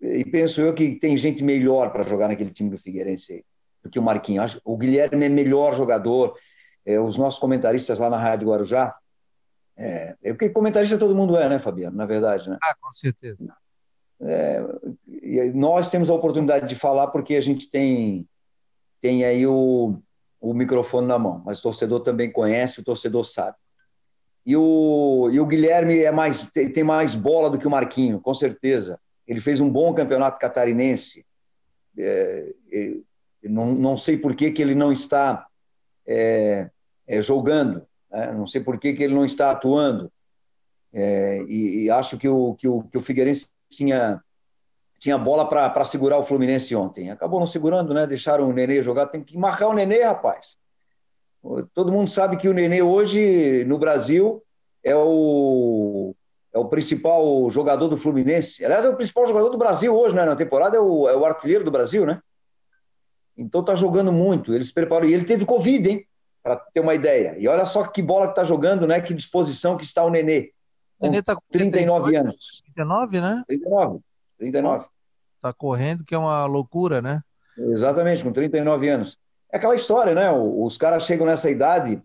E penso eu que tem gente melhor para jogar naquele time do Figueirense do que o Marquinhos. O Guilherme é melhor jogador. É, os nossos comentaristas lá na Rádio Guarujá, é, é porque comentarista todo mundo é, né, Fabiano? Na verdade, né? Ah, com certeza. É, nós temos a oportunidade de falar porque a gente tem, tem aí o, o microfone na mão, mas o torcedor também conhece, o torcedor sabe. E o, e o Guilherme é mais, tem mais bola do que o Marquinho, com certeza. Ele fez um bom campeonato catarinense. É, não, não sei por que, que ele não está é, é jogando, né? não sei por que, que ele não está atuando. É, e, e, acho que o, que o, que o Figueirense tinha, tinha bola para segurar o Fluminense ontem. Acabou não segurando, né? Deixaram o Nenê jogar. Tem que marcar o Nenê, rapaz. Todo mundo sabe que o Nenê hoje, no Brasil, é o é o principal jogador do Fluminense. Aliás, é o principal jogador do Brasil hoje, né? Na temporada é o, é o artilheiro do Brasil, né? Então tá jogando muito. Ele se preparou. E ele teve Covid, hein? Para ter uma ideia. E olha só que bola que tá jogando, né? Que disposição que está o Nenê. O Nenê tá com 39 anos. 39, né? 39. 39. Tá correndo, que é uma loucura, né? Exatamente, com 39 anos. É aquela história, né? Os caras chegam nessa idade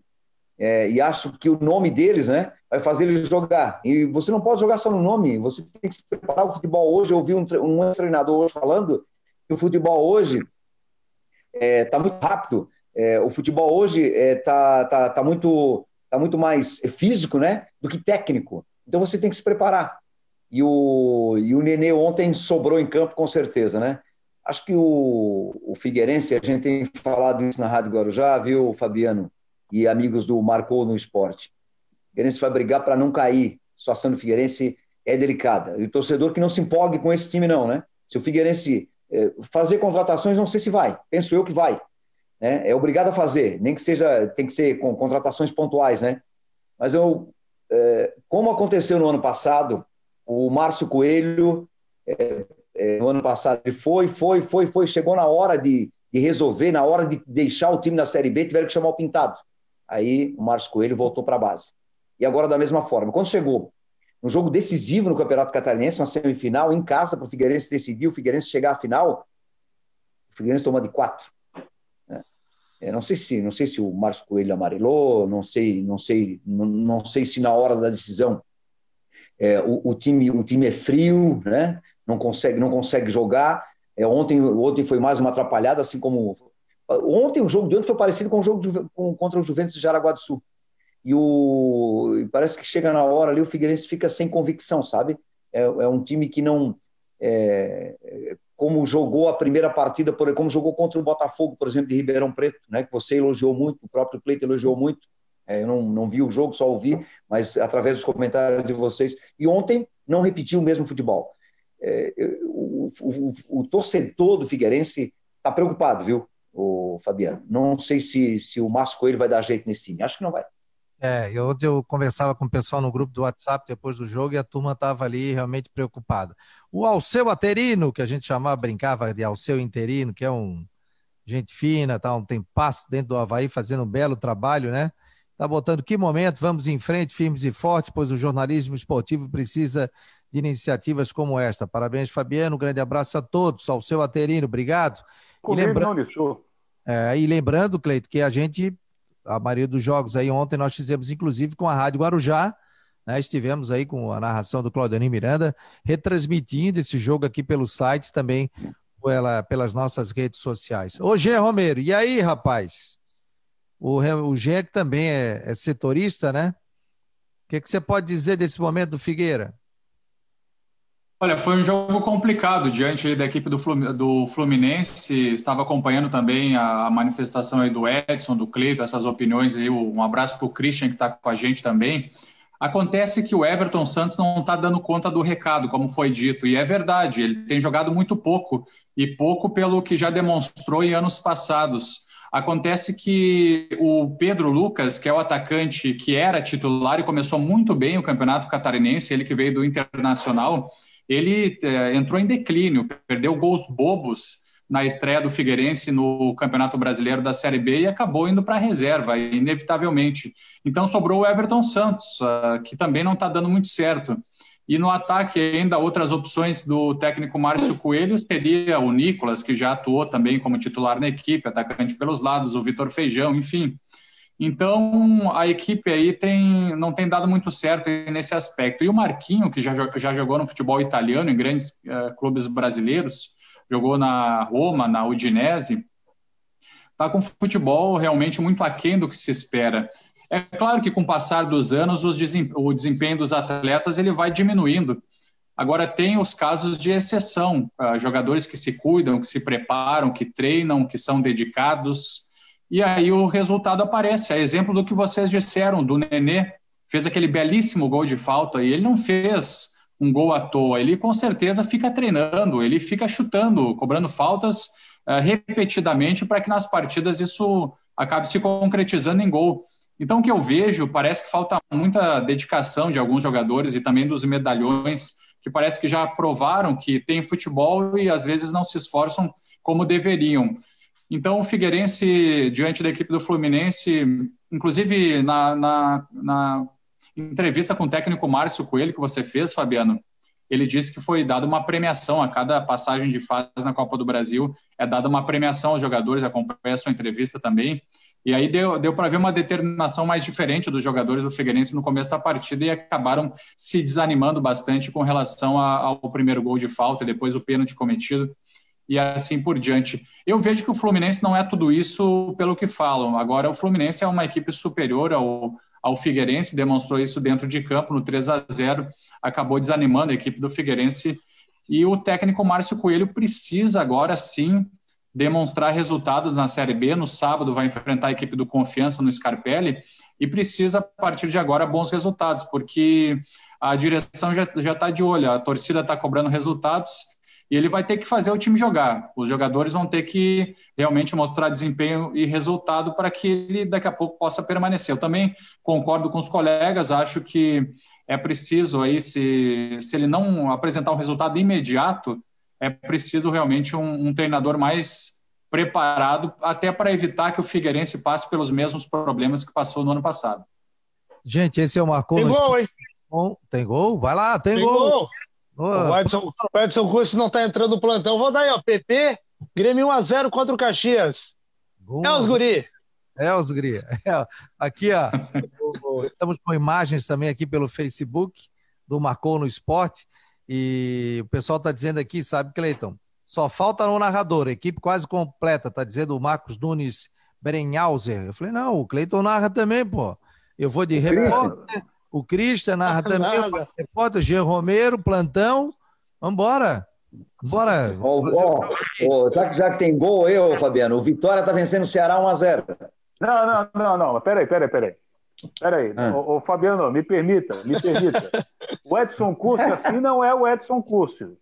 é, e acham que o nome deles, né? vai fazer ele jogar. E você não pode jogar só no nome, você tem que se preparar. O futebol hoje, eu vi um, um treinador hoje falando que o futebol hoje está é, tá muito rápido. É, o futebol hoje está é, tá, tá, muito, tá muito mais físico né, do que técnico. Então você tem que se preparar. E o, e o Nenê ontem sobrou em campo, com certeza, né? Acho que o, o Figueirense, a gente tem falado isso na Rádio Guarujá, viu, Fabiano? E amigos do Marcou no Esporte Figueirense vai brigar para não cair. A situação do Figueirense é delicada. E o torcedor que não se empolgue com esse time, não, né? Se o Figueirense é, fazer contratações, não sei se vai. Penso eu que vai. Né? É obrigado a fazer, nem que seja, tem que ser com contratações pontuais, né? Mas eu, é, como aconteceu no ano passado, o Márcio Coelho, é, no ano passado, ele foi, foi, foi, foi, chegou na hora de, de resolver, na hora de deixar o time na Série B, tiveram que chamar o Pintado. Aí o Márcio Coelho voltou para a base. E agora da mesma forma. Quando chegou um jogo decisivo no Campeonato Catarinense, uma semifinal em casa para o Figueirense decidir, o Figueirense chegar à final, o Figueirense toma de quatro. É, não sei se não sei se o Márcio Coelho amarelou, não sei não sei não, não sei se na hora da decisão é, o, o, time o time é frio, né? Não consegue não consegue jogar. É, ontem ontem foi mais uma atrapalhada, assim como ontem o jogo de ontem foi parecido com o jogo de, com, contra o Juventus de Jaraguá do Sul e o parece que chega na hora ali o Figueirense fica sem convicção, sabe? É, é um time que não é, como jogou a primeira partida, por, como jogou contra o Botafogo, por exemplo, de Ribeirão Preto, né? Que você elogiou muito, o próprio Cleito elogiou muito. É, eu não, não vi o jogo, só ouvi, mas através dos comentários de vocês. E ontem não repetiu o mesmo futebol. É, o, o, o, torcedor do Figueirense está preocupado, viu, o Fabiano? Não sei se, se o Márcio Coelho vai dar jeito nesse time. Acho que não vai. É, eu, ontem eu conversava com o pessoal no grupo do WhatsApp depois do jogo e a turma estava ali realmente preocupada. O Alceu Aterino, que a gente chamava, brincava de Alceu Interino, que é um gente fina, tá, um tem passo dentro do Havaí fazendo um belo trabalho, né? Tá botando que momento, vamos em frente, firmes e fortes, pois o jornalismo esportivo precisa de iniciativas como esta. Parabéns, Fabiano, um grande abraço a todos, ao seu Aterino, obrigado. e, lembra... é, e lembrando, Cleito, que a gente a maioria dos jogos aí ontem nós fizemos inclusive com a Rádio Guarujá, né? Estivemos aí com a narração do Claudionir Miranda, retransmitindo esse jogo aqui pelo site também pela, pelas nossas redes sociais. Ô Gê Romero, e aí, rapaz? O, o Gê que também é, é setorista, né? O que, que você pode dizer desse momento do Figueira? Olha, foi um jogo complicado diante da equipe do Fluminense. Estava acompanhando também a manifestação do Edson, do Cleito, essas opiniões aí. Um abraço para o Christian, que está com a gente também. Acontece que o Everton Santos não está dando conta do recado, como foi dito, e é verdade, ele tem jogado muito pouco, e pouco pelo que já demonstrou em anos passados. Acontece que o Pedro Lucas, que é o atacante que era titular e começou muito bem o campeonato catarinense, ele que veio do Internacional, ele é, entrou em declínio, perdeu gols bobos na estreia do Figueirense no Campeonato Brasileiro da Série B e acabou indo para a reserva, inevitavelmente. Então sobrou o Everton Santos, uh, que também não está dando muito certo. E no ataque, ainda outras opções do técnico Márcio Coelho seria o Nicolas, que já atuou também como titular na equipe, atacante pelos lados, o Vitor Feijão, enfim. Então, a equipe aí tem, não tem dado muito certo nesse aspecto. E o Marquinho, que já, já jogou no futebol italiano, em grandes uh, clubes brasileiros, jogou na Roma, na Udinese, está com futebol realmente muito aquém do que se espera. É claro que com o passar dos anos, o desempenho dos atletas ele vai diminuindo. Agora, tem os casos de exceção, uh, jogadores que se cuidam, que se preparam, que treinam, que são dedicados, e aí o resultado aparece. É exemplo do que vocês disseram, do Nenê, fez aquele belíssimo gol de falta, e ele não fez um gol à toa, ele com certeza fica treinando, ele fica chutando, cobrando faltas uh, repetidamente para que nas partidas isso acabe se concretizando em gol. Então, o que eu vejo, parece que falta muita dedicação de alguns jogadores e também dos medalhões, que parece que já provaram que tem futebol e às vezes não se esforçam como deveriam. Então, o Figueirense, diante da equipe do Fluminense, inclusive na, na, na entrevista com o técnico Márcio Coelho que você fez, Fabiano, ele disse que foi dada uma premiação a cada passagem de fase na Copa do Brasil, é dada uma premiação aos jogadores, acompanha a sua entrevista também, e aí deu, deu para ver uma determinação mais diferente dos jogadores do Figueirense no começo da partida e acabaram se desanimando bastante com relação a, ao primeiro gol de falta e depois o pênalti cometido e assim por diante. Eu vejo que o Fluminense não é tudo isso pelo que falam. Agora, o Fluminense é uma equipe superior ao, ao Figueirense, demonstrou isso dentro de campo no 3 a 0 acabou desanimando a equipe do Figueirense. E o técnico Márcio Coelho precisa agora sim demonstrar resultados na Série B. No sábado vai enfrentar a equipe do Confiança no Scarpelli e precisa, a partir de agora, bons resultados, porque a direção já está de olho, a torcida está cobrando resultados e ele vai ter que fazer o time jogar. Os jogadores vão ter que realmente mostrar desempenho e resultado para que ele daqui a pouco possa permanecer. Eu também concordo com os colegas, acho que é preciso aí, se, se ele não apresentar um resultado imediato, é preciso realmente um, um treinador mais preparado até para evitar que o Figueirense passe pelos mesmos problemas que passou no ano passado. Gente, esse é o Marcou. Tem gol, hein? Tem gol? Vai lá, tem, tem gol. gol. O Edson, o Edson Curso não está entrando no plantão. Vou dar aí, ó. PP, Grêmio 1x0 contra o Caxias. É os guri. É os guri. É, aqui, ó. estamos com imagens também aqui pelo Facebook do Marcou no Esporte. E o pessoal está dizendo aqui, sabe, Cleiton? Só falta no narrador, equipe quase completa, tá dizendo o Marcos Nunes Berenhauser. Eu falei, não, o Cleiton narra também, pô. Eu vou de repórter, o Christian narra também, o repórter, G. Romero, plantão. Vambora. Bora. Oh, oh, oh, já, que, já que tem gol eu, Fabiano, o Vitória tá vencendo o Ceará 1x0. Não, não, não, não. Peraí, peraí, peraí. Peraí, ah. ô, Fabiano, me permita, me permita. O Edson Curso assim não é o Edson Curso.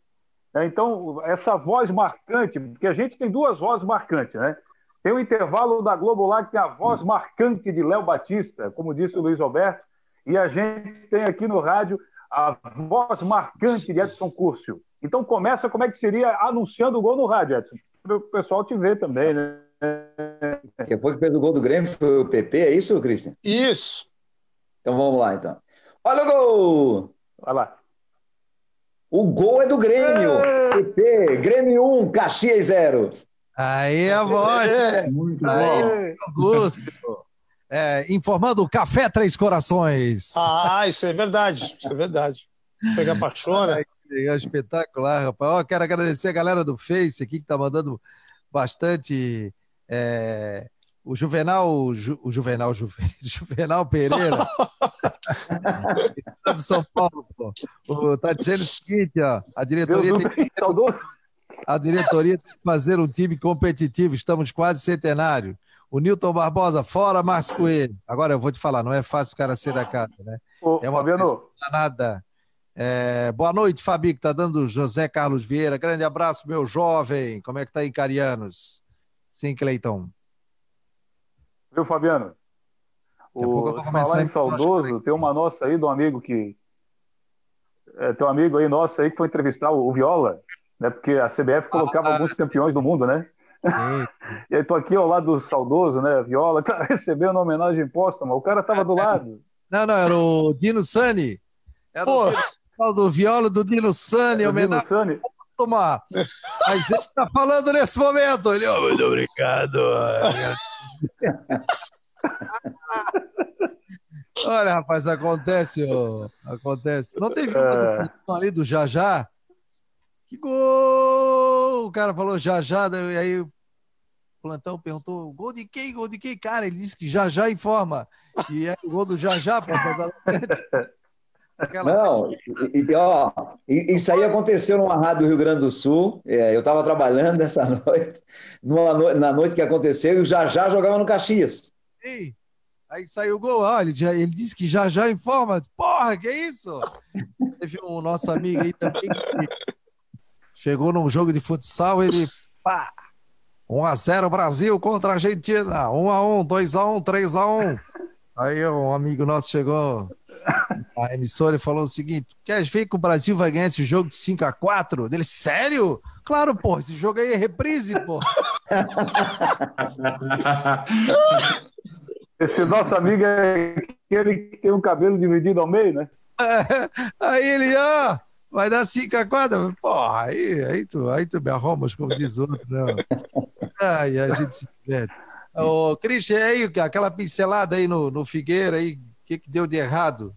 É, então, essa voz marcante, porque a gente tem duas vozes marcantes, né? Tem o intervalo da Globo lá que tem a voz marcante de Léo Batista, como disse o Luiz Alberto, e a gente tem aqui no rádio a voz marcante de Edson Curcio. Então começa como é que seria anunciando o gol no rádio, Edson, para o pessoal te ver também, né? Depois que fez o gol do Grêmio foi o PP, é isso, Cristian? Isso. Então vamos lá, então. Olha o gol! Olha lá. O gol é do Grêmio. PP, Grêmio 1, Caxias 0. Aí a voz. É, muito Aí, Augusto. É, informando o Café Três Corações. Ah, isso é verdade. Isso é verdade. Pega apaixona. É espetacular, rapaz. Ó, quero agradecer a galera do Face aqui que tá mandando bastante. É, o Juvenal, o, Ju, o Juvenal, Ju, Juvenal Pereira, de São Paulo, pô. O, tá dizendo o seguinte, ó, a diretoria tem que, a diretoria tem que fazer um time competitivo, estamos quase centenário. O Newton Barbosa, fora Márcio Coelho. Agora eu vou te falar, não é fácil o cara ser da casa, né? Ô, é uma Fabiano. nada. É, boa noite, Fabi, que tá dando José Carlos Vieira. Grande abraço, meu jovem. Como é que tá aí, Carianos? Sim, Cleiton. Viu, Fabiano? O, falar em saudoso, tem uma nossa aí do amigo que. É, tem um amigo aí nosso aí que foi entrevistar o, o Viola, né? Porque a CBF colocava ah, alguns campeões do mundo, né? e aí tô aqui ao lado do saudoso, né? Viola, tá recebendo homenagem póstuma. O cara tava do lado. Não, não, era o Dino Sani. Era Pô. o do Viola do Dino Sani, homenagem. Dino Sani. Tomar. Mas ele tá falando nesse momento. Ele, oh, muito obrigado. Olha, rapaz, acontece, oh, acontece. Não teve uma é... ali do Jajá? Que gol! O cara falou Jajá, e aí plantão perguntou: gol de quem? Gol de quem? Cara, ele disse que Jajá informa. E é o gol do Jajá para Aquela... Não, e, ó, isso aí aconteceu numa rádio do Rio Grande do Sul. É, eu estava trabalhando essa noite, numa, na noite que aconteceu, e o Jajá jogava no Caxias. Sim. Aí saiu o gol, olha, ele, ele disse que já já informa. Porra, que isso? Teve um nosso amigo aí também que chegou num jogo de futsal, ele pá, 1x0 Brasil contra a Argentina, 1x1, 2x1, 3x1. Aí um amigo nosso chegou a emissora e falou o seguinte: quer ver que o Brasil vai ganhar esse jogo de 5x4? Dele, sério? Claro, pô, esse jogo aí é reprise, pô. Esse nosso amigo é aquele que tem um cabelo dividido ao meio, né? É, aí ele, ó, vai dar 5 a 4. Porra, aí, aí, tu, aí tu me arromas, como diz outro, não. Ai, a gente se diverte. Ô, Christian, aí, aquela pincelada aí no, no Figueira, aí, o que, que deu de errado?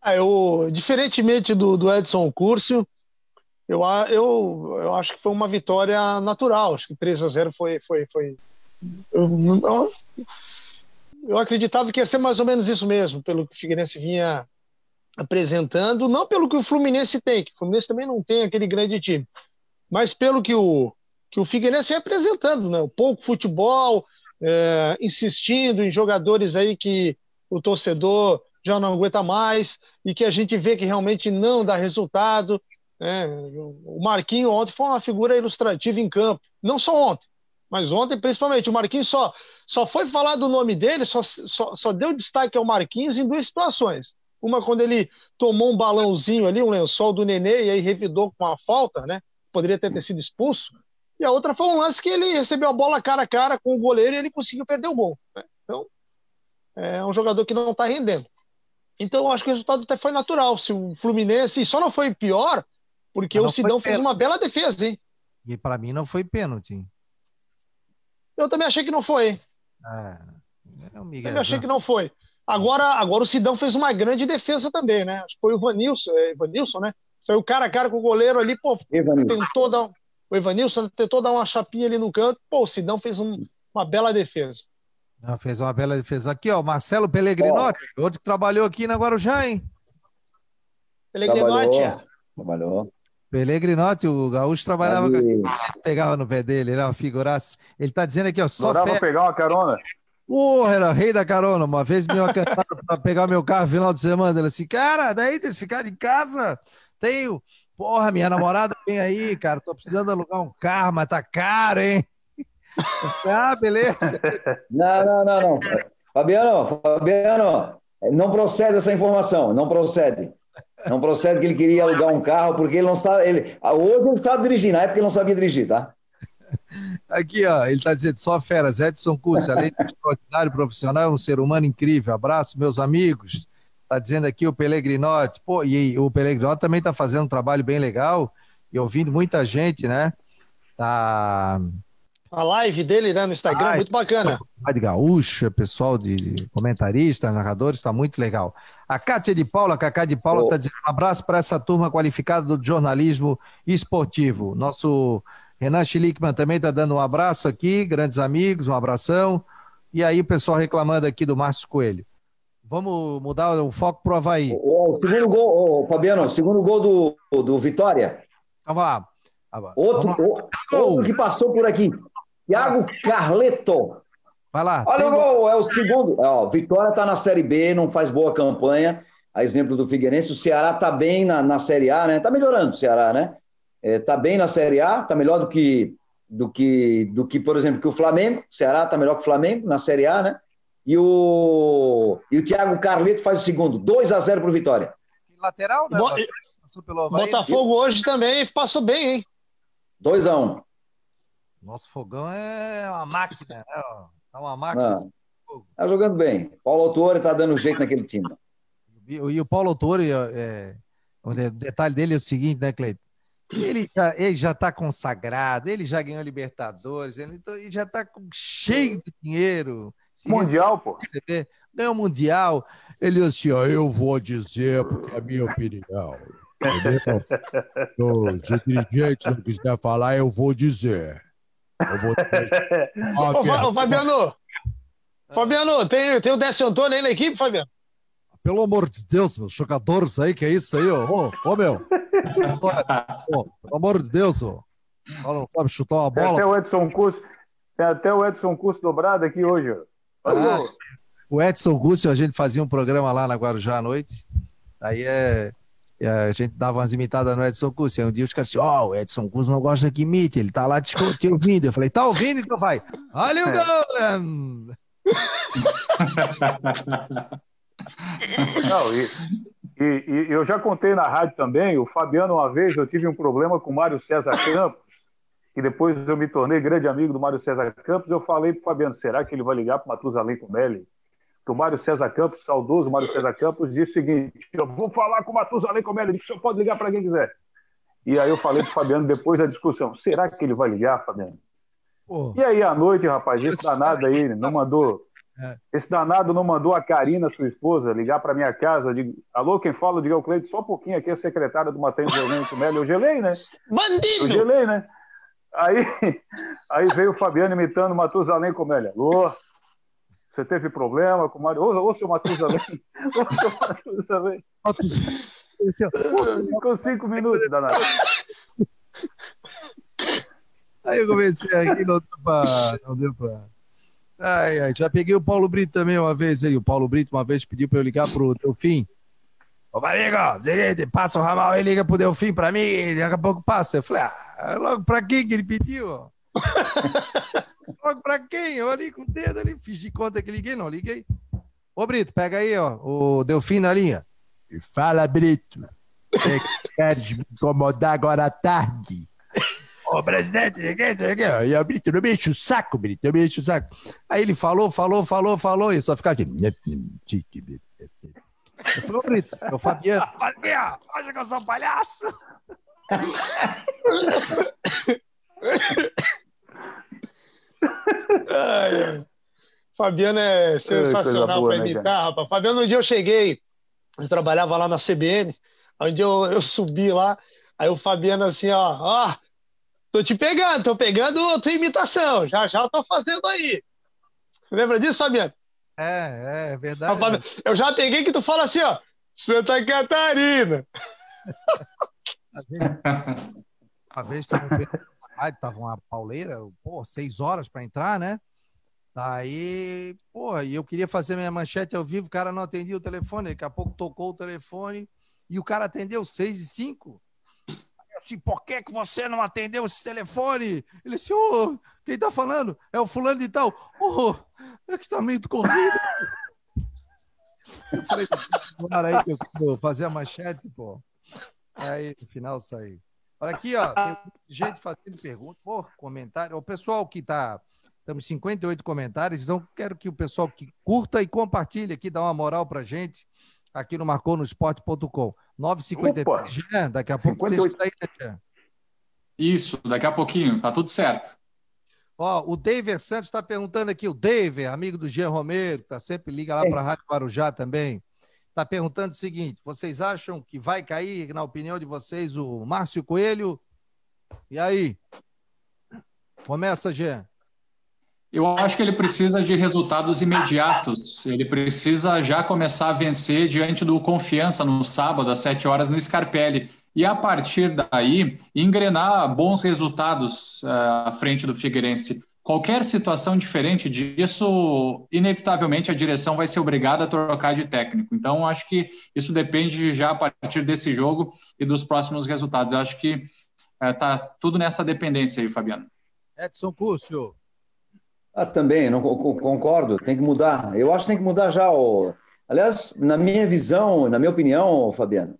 Ah, eu, diferentemente do, do Edson Curcio, eu, eu, eu acho que foi uma vitória natural. Acho que 3 a 0 foi. foi, foi eu, eu, eu acreditava que ia ser mais ou menos isso mesmo, pelo que o Figueirense vinha apresentando, não pelo que o Fluminense tem, que o Fluminense também não tem aquele grande time, mas pelo que o, que o Figueirense vem apresentando, né? O pouco futebol, é, insistindo em jogadores aí que o torcedor já não aguenta mais e que a gente vê que realmente não dá resultado. Né? O Marquinho ontem foi uma figura ilustrativa em campo, não só ontem, mas ontem, principalmente, o Marquinhos só, só foi falar do nome dele, só, só, só deu destaque ao Marquinhos em duas situações. Uma quando ele tomou um balãozinho ali, um lençol do Nenê, e aí revidou com uma falta, né? Poderia ter, ter sido expulso. E a outra foi um lance que ele recebeu a bola cara a cara com o goleiro e ele conseguiu perder o gol. Né? Então, é um jogador que não está rendendo. Então, eu acho que o resultado até foi natural. Se o Fluminense só não foi pior, porque o Sidão fez uma bela defesa, hein? E para mim não foi pênalti. Eu também achei que não foi. Ah, é um eu achei que não foi. Agora, agora o Sidão fez uma grande defesa também, né? Acho que foi o Vanilson, é, Vanilson né? Saiu cara a cara com o goleiro ali, pô, tentou dar, o Evanilson tentou dar uma chapinha ali no canto, pô, o Sidão fez um, uma bela defesa. Não, fez uma bela defesa. Aqui, ó, Marcelo Pellegrinotti, oh. outro que trabalhou aqui na Guarujá, hein? Pellegrinotti, trabalhou. trabalhou. Pellegrinotti, o Gaúcho trabalhava Ali. com a pegava no pé dele, ele é uma figuraça. Ele tá dizendo aqui, ó, só Não dava pegar uma carona? Porra, era rei da carona. Uma vez me para pegar meu carro no final de semana. Ele assim, cara, daí tem que ficar em casa. Tenho. Porra, minha namorada vem aí, cara. Tô precisando alugar um carro, mas tá caro, hein? ah, beleza. Não, não, não, não. Fabiano, Fabiano, não procede essa informação. Não procede. Não procede que ele queria alugar um carro, porque ele não sabe. Ele, hoje ele sabe dirigir, na época ele não sabia dirigir, tá? Aqui, ó, ele está dizendo só feras. Edson Curso, além de extraordinário profissional, é um ser humano incrível. Abraço, meus amigos. Está dizendo aqui o Pelegrinotti. Pô, e o Pelegrinotti também está fazendo um trabalho bem legal e ouvindo muita gente, né? Tá. A live dele né, no Instagram, ah, muito bacana. de Gaúcha, pessoal de comentaristas, narradores, está muito legal. A Cátia de Paula, a Cacá de Paula, está oh. dizendo um abraço para essa turma qualificada do jornalismo esportivo. Nosso Renan Schlickman também está dando um abraço aqui, grandes amigos, um abração. E aí o pessoal reclamando aqui do Márcio Coelho. Vamos mudar o foco para o Havaí. O, o segundo gol, o Fabiano, o segundo gol do, do Vitória. Então, vamos lá. Outro, outro que passou por aqui. Thiago Carleto. Vai lá. Olha o gol, é o segundo. Ó, Vitória está na Série B, não faz boa campanha. A exemplo do Figueirense, o Ceará está bem na, na Série A, né? Está melhorando o Ceará, né? está é, tá bem na Série A, está melhor do que, do, que, do que, por exemplo, que o Flamengo. O Ceará está melhor que o Flamengo na Série A, né? E o, e o Thiago Carleto faz o segundo, 2 a 0 para o Vitória. Lateral, né? Bo... Botafogo hoje também passou bem, hein? 2 a 1 um. Nosso fogão é uma máquina, né? É uma máquina. Está jogando bem. Paulo Autori está dando jeito naquele time. E o Paulo Autori, é, o detalhe dele é o seguinte, né, Cleiton? Ele já, ele já está consagrado, ele já ganhou Libertadores, ele, ele já está cheio de dinheiro. Se mundial, pô. ganhou Mundial. Ele assim, ó, eu vou dizer, porque é a minha opinião. Entendeu? Se o dirigente não quiser falar, eu vou dizer. Eu vou dizer. ô, Fabiano, Fabiano, tem, tem o Décio Antônio aí na equipe, Fabiano? Pelo amor de Deus, meus jogadores aí, que é isso aí, ó. Ô, ô meu. Pô, pelo amor de Deus, ó. Não sabe chutar uma bola. Tem até o Edson Curso, tem até o Edson Curso dobrado aqui hoje, ó. Ah, o Edson Curso, a gente fazia um programa lá na Guarujá à noite. Aí é, é a gente dava umas imitadas no Edson Curso. Aí um dia os caras disseram: Ó, oh, o Edson Curso não gosta que imite, ele tá lá te, te ouvindo. Eu falei: Tá ouvindo? Então vai. Olha o gol! Não, e, e, e, eu já contei na rádio também, o Fabiano, uma vez, eu tive um problema com o Mário César Campos, e depois eu me tornei grande amigo do Mário César Campos, eu falei para o Fabiano, será que ele vai ligar para o Matusalém Comelli? Que o Mário César Campos, saudoso Mário César Campos, disse o seguinte, eu vou falar com o Matusalém Comelli, ele disse, o pode ligar para quem quiser. E aí eu falei para o Fabiano, depois da discussão, será que ele vai ligar, Fabiano? Pô. E aí à noite, rapaz, esse danado aí não mandou é. Esse danado não mandou a Karina, sua esposa, ligar para minha casa. De... Alô, quem fala? Diga o Cleide, só um pouquinho aqui, a secretária do Matheus Violento Melo. Eu gelei, né? Bandido! Eu gelei, né? Aí, aí veio o Fabiano imitando o Matusalém Comélia. Alô, você teve problema com o Mário? Ô, ô, seu Matusalém. Ô, seu Matusalém. Ficou cinco minutos, danado. Aí eu comecei aqui, não, pra, não deu para Ai, ai, já peguei o Paulo Brito também uma vez aí. O Paulo Brito uma vez pediu para eu ligar pro Delfim. Ô, amigo, seguinte, passa o ramal e liga pro Delfim para mim, daqui a pouco passa. Eu falei, ah, logo para quem que ele pediu? logo para quem? Eu ali com o dedo ali, fiz de conta que liguei, não liguei. Ô, Brito, pega aí, ó, o Delfim na linha. E fala, Brito. Você quer me incomodar agora à tarde? Ô, presidente, e a Brito, não me enche o saco, Brito, não me enche o saco. Aí ele falou, falou, falou, falou, e só ficava aqui. Eu falei, ô, Brito, é o Fabiano. Olha, acha que eu sou um palhaço? ai, ai. Fabiano é sensacional para né, imitar, né, rapaz. Fabiano, um dia eu cheguei, eu trabalhava lá na CBN, onde eu, eu subi lá, aí o Fabiano assim, ó, ó, tô te pegando, tô pegando a tua imitação, já já tô fazendo aí. Lembra disso, Fabiano? É, é, é verdade. Eu já peguei que tu fala assim, ó, Santa Catarina. Uma vez tava uma pauleira, pô, seis horas para entrar, né? Aí, pô, e eu queria fazer minha manchete ao vivo, o cara não atendia o telefone, daqui a pouco tocou o telefone e o cara atendeu seis e cinco. Assim, por que, que você não atendeu esse telefone? Ele disse, oh, quem tá falando? É o fulano de tal. Oh, é que tá meio corrido. Eu falei, para aí que eu vou fazer a manchete, pô. Aí, no final, saí. Olha aqui, ó, tem gente fazendo perguntas, pô, comentário. O pessoal que tá Temos 58 comentários, então quero que o pessoal que curta e compartilhe aqui, dá uma moral pra gente aqui no marconosport.com. 953 Jean, daqui a pouco 58. você está aí, né, Isso, daqui a pouquinho, tá tudo certo. Ó, o David Santos está perguntando aqui, o David, amigo do Jean Romero, que tá sempre liga lá para a Rádio Guarujá também, está perguntando o seguinte: vocês acham que vai cair, na opinião de vocês, o Márcio Coelho? E aí? Começa, Jean. Eu acho que ele precisa de resultados imediatos. Ele precisa já começar a vencer diante do Confiança no sábado, às 7 horas, no Scarpelli. E a partir daí, engrenar bons resultados uh, à frente do Figueirense. Qualquer situação diferente disso, inevitavelmente a direção vai ser obrigada a trocar de técnico. Então, acho que isso depende já a partir desse jogo e dos próximos resultados. Eu acho que está uh, tudo nessa dependência aí, Fabiano. Edson Cúcio. Ah, também, não concordo, tem que mudar. Eu acho que tem que mudar já. O... Aliás, na minha visão, na minha opinião, Fabiano,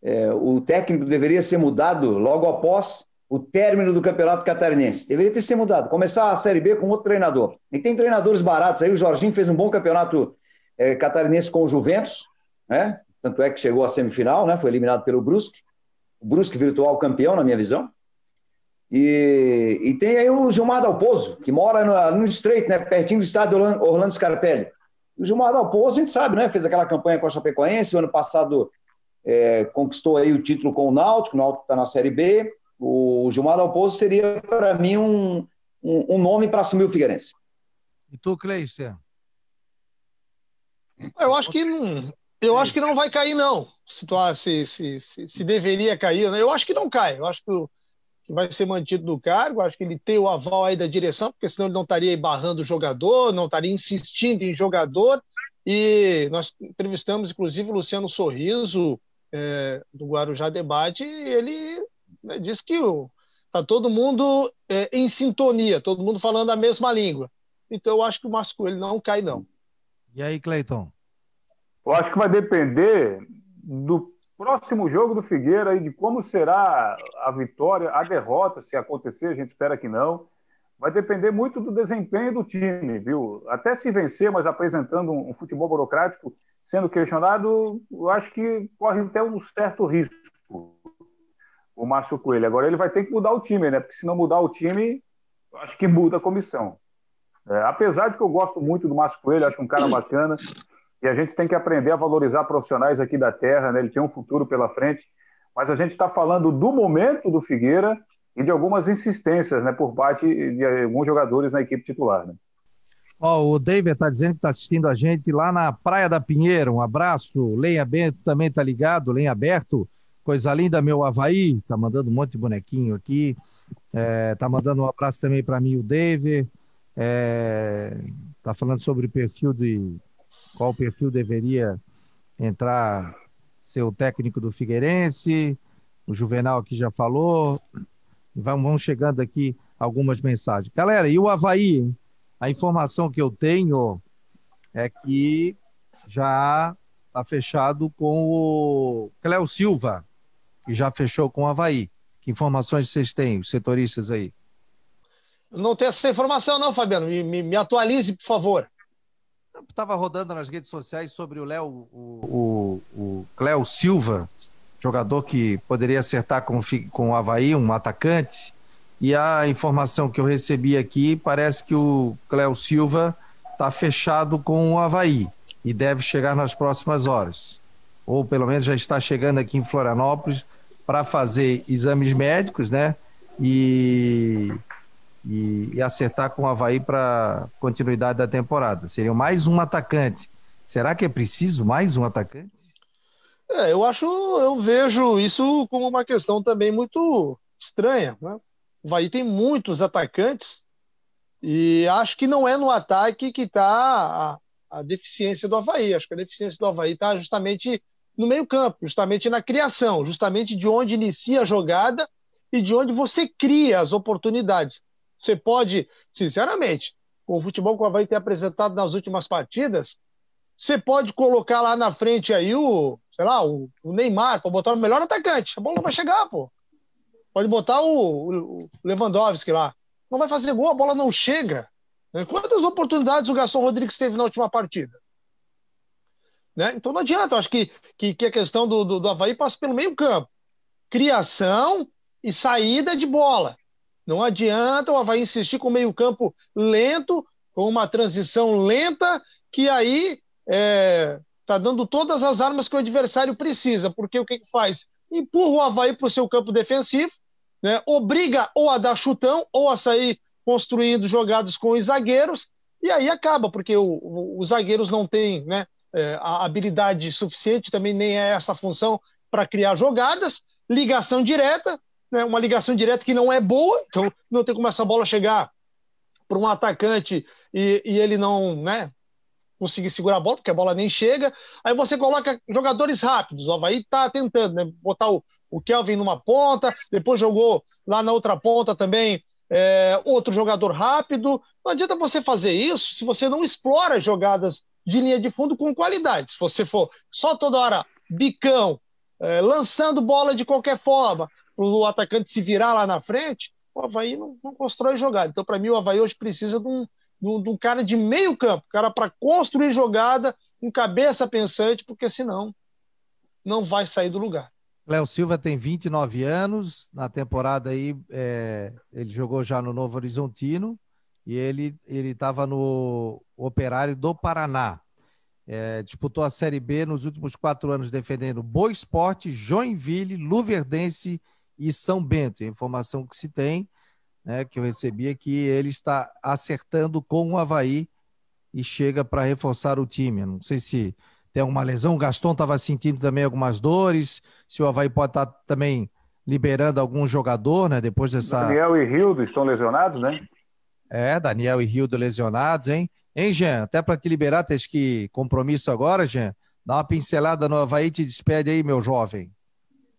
é, o técnico deveria ser mudado logo após o término do Campeonato Catarinense. Deveria ter sido mudado. Começar a Série B com outro treinador. E tem treinadores baratos aí. O Jorginho fez um bom campeonato é, catarinense com o Juventus, né? Tanto é que chegou à semifinal, né? Foi eliminado pelo Brusque. O Brusque virtual campeão, na minha visão. E, e tem aí o Gilmar Dalpozo, que mora no, no Estreito, né, pertinho do estádio Orlando, Orlando Scarpelli. O Gilmar Dalpozo, a gente sabe, né, fez aquela campanha com a Chapecoense, o ano passado é, conquistou aí o título com o Náutico, o Náutico está na Série B. O Gilmar Dalpozo seria, para mim, um, um, um nome para assumir o Figueirense. E tu, Cleister? Eu acho que não, eu acho que não vai cair, não. Se, se, se, se deveria cair, eu acho que não cai. Eu acho que o que vai ser mantido no cargo. Acho que ele tem o aval aí da direção, porque senão ele não estaria barrando o jogador, não estaria insistindo em jogador. E nós entrevistamos, inclusive, o Luciano Sorriso, é, do Guarujá Debate, e ele né, disse que está todo mundo é, em sintonia, todo mundo falando a mesma língua. Então, eu acho que o Márcio Coelho não cai, não. E aí, Cleiton? Eu acho que vai depender do Próximo jogo do Figueira e de como será a vitória, a derrota, se acontecer, a gente espera que não, vai depender muito do desempenho do time, viu? Até se vencer, mas apresentando um, futebol burocrático, sendo questionado, eu acho que corre até um certo risco o Márcio Coelho. Agora ele vai ter que mudar o time, né? Porque se não mudar o time, eu acho que muda a comissão. É, apesar de que eu gosto muito do Márcio Coelho, acho um cara bacana, e a gente tem que aprender a valorizar profissionais aqui da terra, né? ele tem um futuro pela frente, mas a gente está falando do momento do Figueira e de algumas insistências né, por parte de alguns jogadores na equipe titular. Né? Oh, o David está dizendo que está assistindo a gente lá na Praia da Pinheira. Um abraço. Lenha Bento também está ligado, Lenha Aberto. Coisa linda, meu Havaí. Está mandando um monte de bonequinho aqui. Está é, tá mandando um abraço também para mim, o David. Está é, tá falando sobre o perfil de qual perfil deveria entrar ser o técnico do Figueirense. O Juvenal aqui já falou. Vão chegando aqui algumas mensagens. Galera, e o Havaí? A informação que eu tenho é que já está fechado com o Cléo Silva, que já fechou com o Havaí. Que informações vocês têm, os setoristas aí? Não tenho essa informação, não, Fabiano. Me, me, me atualize, por favor. Estava rodando nas redes sociais sobre o Léo, o, o, o Cléo Silva, jogador que poderia acertar com, com o Havaí, um atacante. E a informação que eu recebi aqui parece que o Cléo Silva está fechado com o Havaí e deve chegar nas próximas horas. Ou pelo menos já está chegando aqui em Florianópolis para fazer exames médicos, né? E e, e acertar com o Havaí para continuidade da temporada. Seria mais um atacante. Será que é preciso mais um atacante? É, eu acho, eu vejo isso como uma questão também muito estranha. Né? O Havaí tem muitos atacantes e acho que não é no ataque que está a, a, deficiência do Havaí. Acho que a deficiência do Havaí está justamente no meio-campo, justamente na criação, justamente de onde inicia a jogada e de onde você cria as oportunidades. Você pode, sinceramente, com o futebol que o Havaí tem apresentado nas últimas partidas, você pode colocar lá na frente aí o, sei lá, o, o Neymar, para botar o melhor atacante. A bola vai chegar, pô. Pode botar o, o Lewandowski lá. Não vai fazer gol, a bola não chega. Né? Quantas oportunidades o Gaston Rodrigues teve na última partida? Né? Então não adianta, eu acho que, que, que a questão do, do, do Havaí passa pelo meio campo. Criação e saída de bola. Não adianta o Havaí insistir com meio campo lento, com uma transição lenta, que aí é, tá dando todas as armas que o adversário precisa, porque o que, que faz? Empurra o Havaí para o seu campo defensivo, né? obriga ou a dar chutão ou a sair construindo jogadas com os zagueiros, e aí acaba, porque o, o, os zagueiros não têm né, é, a habilidade suficiente, também nem é essa função para criar jogadas, ligação direta, né, uma ligação direta que não é boa, então não tem como essa bola chegar para um atacante e, e, ele não né, conseguir segurar a bola, porque a bola nem chega. Aí você coloca jogadores rápidos, o Havaí está tentando né, botar o, o Kelvin numa ponta, depois jogou lá na outra ponta também é, outro jogador rápido. Não adianta você fazer isso se você não explora jogadas de linha de fundo com qualidade. Se você for só toda hora bicão, é, lançando bola de qualquer forma, o atacante se virar lá na frente, o Havaí não, não constrói jogada. Então, para mim, o Havaí hoje precisa de um, de um, de um cara de meio campo, cara para construir jogada, com cabeça pensante, porque senão não vai sair do lugar. Léo Silva tem 29 anos, na temporada aí é, ele jogou já no Novo Horizontino e ele estava no Operário do Paraná. É, disputou a Série B nos últimos quatro anos defendendo Boa Esporte, Joinville, Luverdense e São Bento. A informação que se tem, né, que eu recebi, é que ele está acertando com o Havaí e chega para reforçar o time. Não sei se tem alguma lesão. O Gaston estava sentindo também algumas dores. Se o Havaí pode estar tá também liberando algum jogador, né? Depois dessa. Daniel e Rildo estão lesionados, né? É, Daniel e Rildo lesionados, hein? Hein, Jean? Até para te liberar, tens que compromisso agora, Jean. Dá uma pincelada no Havaí e te despede aí, meu jovem.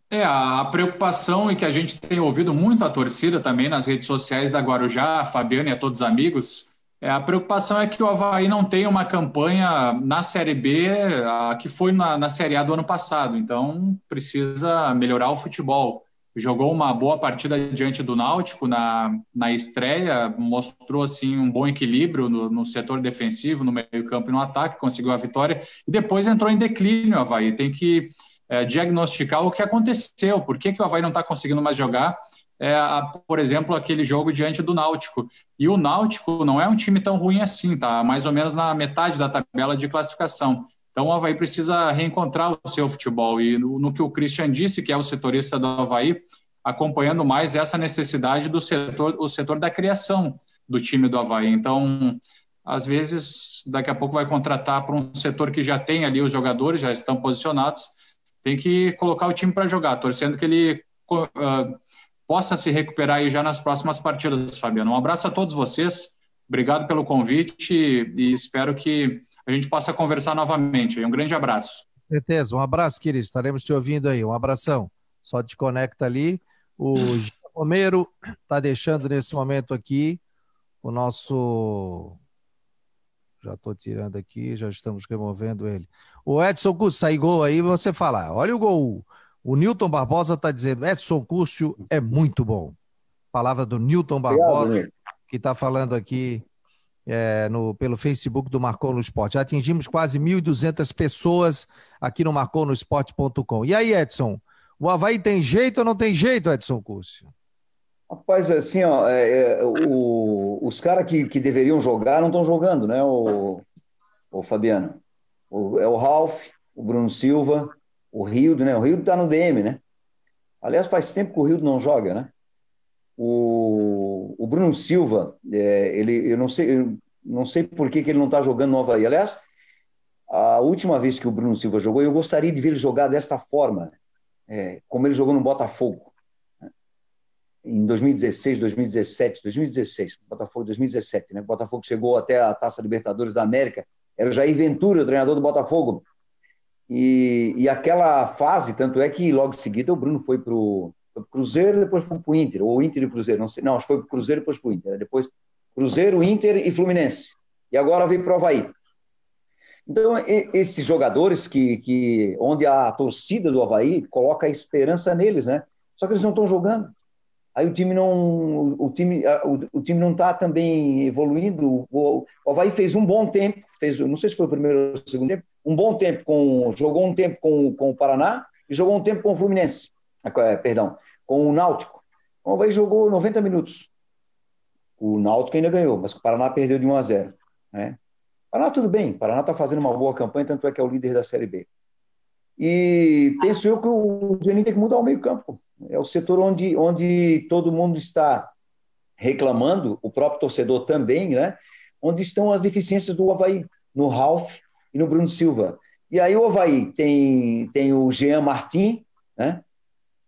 É, a preocupação e que a gente tem ouvido muito a torcida também nas redes sociais da Guarujá, a Fabiana e a todos os amigos, é, a preocupação é que o Havaí não tem uma campanha na Série B a, que foi na, na Série A do ano passado, então precisa melhorar o futebol. Jogou uma boa partida diante do Náutico na, na estreia, mostrou assim um bom equilíbrio no, no setor defensivo, no meio campo e no ataque, conseguiu a vitória, e depois entrou em declínio o Havaí. Tem que é, diagnosticar o que aconteceu, por que, que o Havaí não está conseguindo mais jogar, é, a, por exemplo, aquele jogo diante do Náutico. E o Náutico não é um time tão ruim assim, tá? Mais ou menos na metade da tabela de classificação. Então o Havaí precisa reencontrar o seu futebol. E no, no que o Christian disse, que é o setorista do Havaí, acompanhando mais essa necessidade do setor, o setor da criação do time do Havaí. Então, às vezes, daqui a pouco vai contratar para um setor que já tem ali os jogadores, já estão posicionados, tem que colocar o time para jogar, torcendo que ele uh, possa se recuperar aí já nas próximas partidas, Fabiano. Um abraço a todos vocês, obrigado pelo convite e espero que a gente possa conversar novamente. Um grande abraço. Certeza, um abraço, querido. Estaremos te ouvindo aí. Um abração. Só te conecta ali. O Romero está deixando nesse momento aqui o nosso já estou tirando aqui, já estamos removendo ele. O Edson Gus, sai gol aí, você fala, olha o gol. O Newton Barbosa está dizendo: Edson Curcio é muito bom. Palavra do Newton Barbosa, Obrigado, que está falando aqui é, no, pelo Facebook do Marcou no Esporte. Já atingimos quase 1.200 pessoas aqui no marconosport.com. E aí, Edson, o Havaí tem jeito ou não tem jeito, Edson Curcio? Rapaz, assim, ó, é, é, o, os caras que, que deveriam jogar não estão jogando, né, o, o Fabiano? O, é o Ralph, o Bruno Silva, o Rildo, né? O Rildo está no DM, né? Aliás, faz tempo que o Rildo não joga, né? O, o Bruno Silva, é, ele, eu não sei, eu não sei por que, que ele não está jogando no Havaí. Aliás, a última vez que o Bruno Silva jogou, eu gostaria de ver ele jogar desta forma, é, como ele jogou no Botafogo. Em 2016, 2017, 2016, Botafogo 2017, né? O Botafogo chegou até a Taça Libertadores da América. Era o Jair Ventura, o treinador do Botafogo. E, e aquela fase, tanto é que logo em seguida o Bruno foi para o Cruzeiro, depois para o Inter, ou Inter e Cruzeiro, não sei, não, acho que foi para o Cruzeiro depois para o Inter, depois Cruzeiro, Inter e Fluminense. E agora veio para o Havaí. Então, esses jogadores que, que, onde a torcida do Havaí coloca a esperança neles, né? Só que eles não estão jogando. Aí o time não, o time, o, o time não está também evoluindo. O, o Havaí fez um bom tempo, fez, não sei se foi o primeiro ou o segundo tempo, um bom tempo com. Jogou um tempo com, com o Paraná e jogou um tempo com o Fluminense. É, perdão, com o Náutico. O Havaí jogou 90 minutos. O Náutico ainda ganhou, mas o Paraná perdeu de 1 a 0. Né? Paraná tudo bem, Paraná está fazendo uma boa campanha, tanto é que é o líder da Série B. E penso eu que o Geninho tem que mudar o meio-campo. É o setor onde, onde todo mundo está reclamando, o próprio torcedor também, né? Onde estão as deficiências do Havaí, no Ralph e no Bruno Silva. E aí o Havaí tem, tem o Jean Martin, né?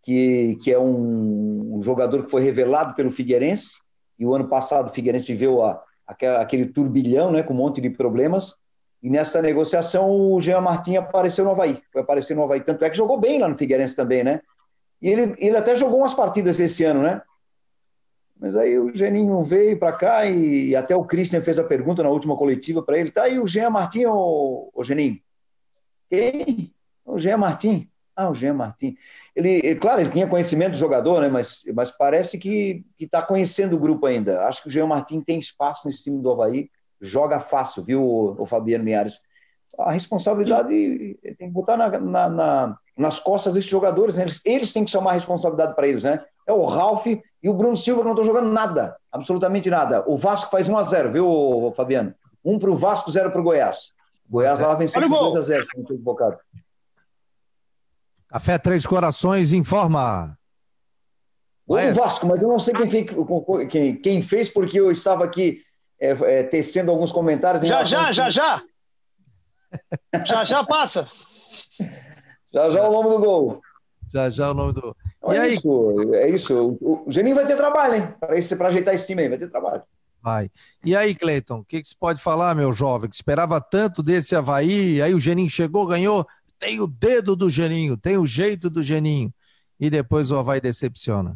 que, que é um, um, jogador que foi revelado pelo Figueirense, e o ano passado o Figueirense viveu a, aquele turbilhão né? com um monte de problemas, e nessa negociação o Jean Martin apareceu no Havaí, foi aparecer no Havaí, tanto é que jogou bem lá no Figueirense também, né? E ele, ele até jogou umas partidas esse ano, né? Mas aí o Geninho veio para cá e, até o Christian fez a pergunta na última coletiva para ele. Tá aí o Jean Martin, ou o Geninho? Quem? O Jean Martin. Ah, o Jean Martin. Ele, ele, claro, ele tinha conhecimento do jogador, né? Mas, mas parece que está conhecendo o grupo ainda. Acho que o Jean Martin tem espaço nesse time do Havaí. Joga fácil, viu, o, o Fabiano Miares? A responsabilidade tem que botar na, na, na, nas costas desses jogadores. Né? Eles, eles têm que chamar a responsabilidade para eles, né? É o Ralph e o Bruno Silva que não estão jogando nada, absolutamente nada. O Vasco faz 1 a 0 viu, Fabiano? Um para o Vasco, zero para o Goiás. O Goiás vai vencer por 2 a 0 se não estou equivocado. Café Três Corações informa. O Vasco, mas eu não sei quem fez, quem, quem fez porque eu estava aqui é, é, tecendo alguns comentários. Já, já, já, já. já, já passa. Já, já é o nome do gol. Já, já é o nome do. Então e é aí? Isso, é isso. O, o Geninho vai ter trabalho, hein? Para ajeitar esse time aí, vai ter trabalho. Vai. E aí, Cleiton, o que, que você pode falar, meu jovem? Que esperava tanto desse Havaí, aí o Geninho chegou, ganhou. Tem o dedo do Geninho, tem o jeito do Geninho. E depois o Havaí decepciona.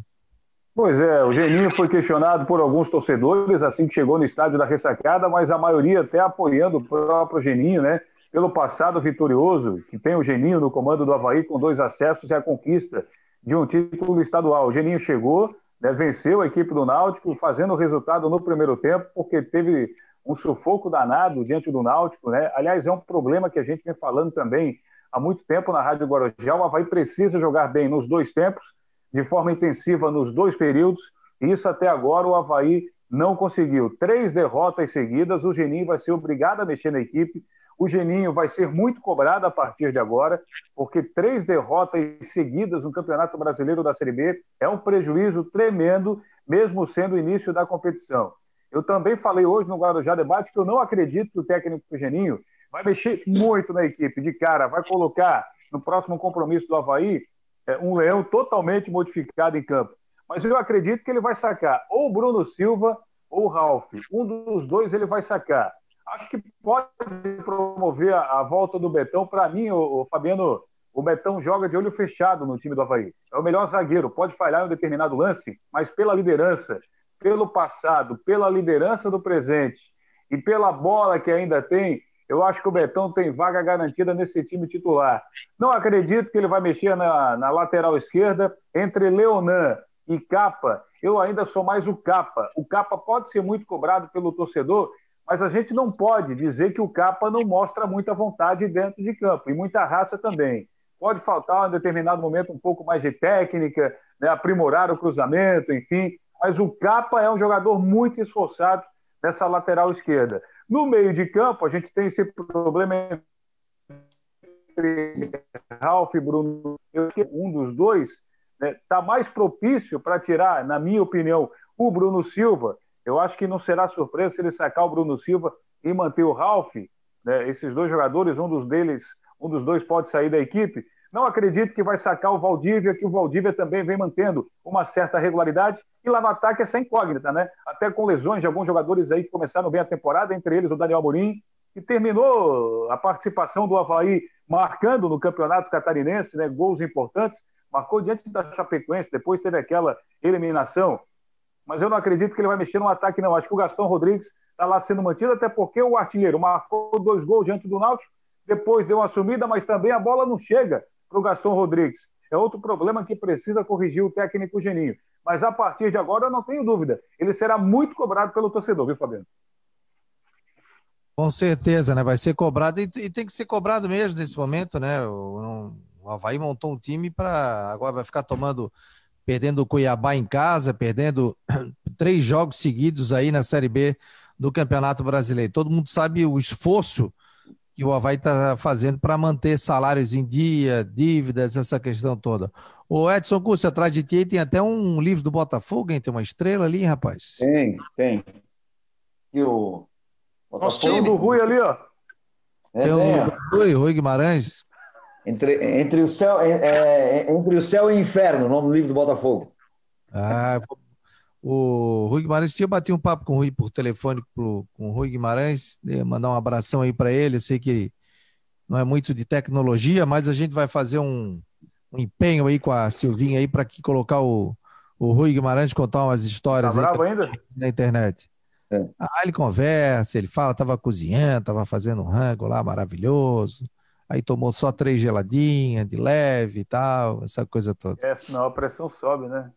Pois é, o Geninho foi questionado por alguns torcedores assim que chegou no estádio da ressacada, mas a maioria até apoiando o próprio Geninho, né? Pelo passado vitorioso, que tem o Geninho no comando do Havaí com dois acessos e a conquista de um título estadual. O Geninho chegou, né, venceu a equipe do Náutico, fazendo o resultado no primeiro tempo, porque teve um sufoco danado diante do Náutico. Né? Aliás, é um problema que a gente vem falando também há muito tempo na Rádio Guarujá. O Havaí precisa jogar bem nos dois tempos, de forma intensiva nos dois períodos, e isso até agora o Havaí não conseguiu. Três derrotas seguidas, o Geninho vai ser obrigado a mexer na equipe, o Geninho vai ser muito cobrado a partir de agora, porque três derrotas seguidas no Campeonato Brasileiro da Série B é um prejuízo tremendo, mesmo sendo o início da competição. Eu também falei hoje no Guarujá Debate que eu não acredito que o técnico Geninho vai mexer muito na equipe de cara, vai colocar no próximo compromisso do Havaí é, um leão totalmente modificado em campo. Mas eu acredito que ele vai sacar ou o Bruno Silva ou o Ralf. Um dos dois ele vai sacar acho que pode promover a, volta do Betão. Para mim, o, o, Fabiano, o Betão joga de olho fechado no time do Havaí. É o melhor zagueiro, pode falhar em um determinado lance, mas pela liderança, pelo passado, pela liderança do presente e pela bola que ainda tem, Eu acho que o Betão tem vaga garantida nesse time titular. Não acredito que ele vai mexer na, na lateral esquerda entre Leonan e Capa. Eu ainda sou mais o Capa. O Capa pode ser muito cobrado pelo torcedor, mas a gente não pode dizer que o Capa não mostra muita vontade dentro de campo e muita raça também. Pode faltar em determinado momento um pouco mais de técnica, né, aprimorar o cruzamento, enfim. Mas o Capa é um jogador muito esforçado nessa lateral esquerda. No meio de campo, a gente tem esse problema entre Ralf e Bruno. Um dos dois está né, tá mais propício para tirar, na minha opinião, o Bruno Silva. Eu acho que não será surpresa se ele sacar o Bruno Silva e manter o Ralf. Né, esses dois jogadores, um dos deles, um dos dois pode sair da equipe. Não acredito que vai sacar o Valdívia, que o Valdívia também vem mantendo uma certa regularidade. E lá no ataque essa incógnita, né? Até com lesões de alguns jogadores aí que começaram bem a temporada, entre eles o Daniel Amorim, que terminou a participação do Havaí marcando no campeonato catarinense, né? Gols importantes. Marcou diante da Chapecoense, depois teve aquela eliminação. Mas eu não acredito que ele vai mexer no ataque, não. Acho que o Gastão Rodrigues está lá sendo mantido, até porque o artilheiro marcou dois gols diante do Náutico, depois deu uma sumida, mas também a bola não chega para o Gaston Rodrigues. É outro problema que precisa corrigir o técnico Geninho. Mas a partir de agora, eu não tenho dúvida, ele será muito cobrado pelo torcedor, viu, Fabiano? Com certeza, né? Vai ser cobrado e, e tem que ser cobrado mesmo nesse momento, né? O, o Havaí montou um time para agora vai ficar tomando, perdendo o Cuiabá em casa, perdendo três jogos seguidos aí na Série B do Campeonato Brasileiro. Todo mundo sabe o esforço que o Havaí está fazendo para manter salários em dia, dívidas, essa questão toda. O Edson Curso, atrás de ti tem até um livro do Botafogo, hein? Tem uma estrela ali, rapaz? Tem, tem. E o Botafogo do Rui ali, ó. É, tem o Rui, Rui Guimarães. Entre, entre, o céu, é, é, entre o céu e o inferno, o nome do livro do Botafogo. Ah, o Rui Guimarães tinha batido um papo com o Rui por telefone pro, com o Rui Guimarães, mandar um abração aí para ele. Eu sei que não é muito de tecnologia, mas a gente vai fazer um, um empenho aí com a Silvinha aí para que colocar o, o Rui Guimarães contar umas histórias tá aí ainda? na internet. É. Ah, ele conversa, ele fala, tava cozinhando, tava fazendo um rango lá maravilhoso. Aí tomou só três geladinhas de leve e tal, essa coisa toda. É, senão a pressão sobe, né?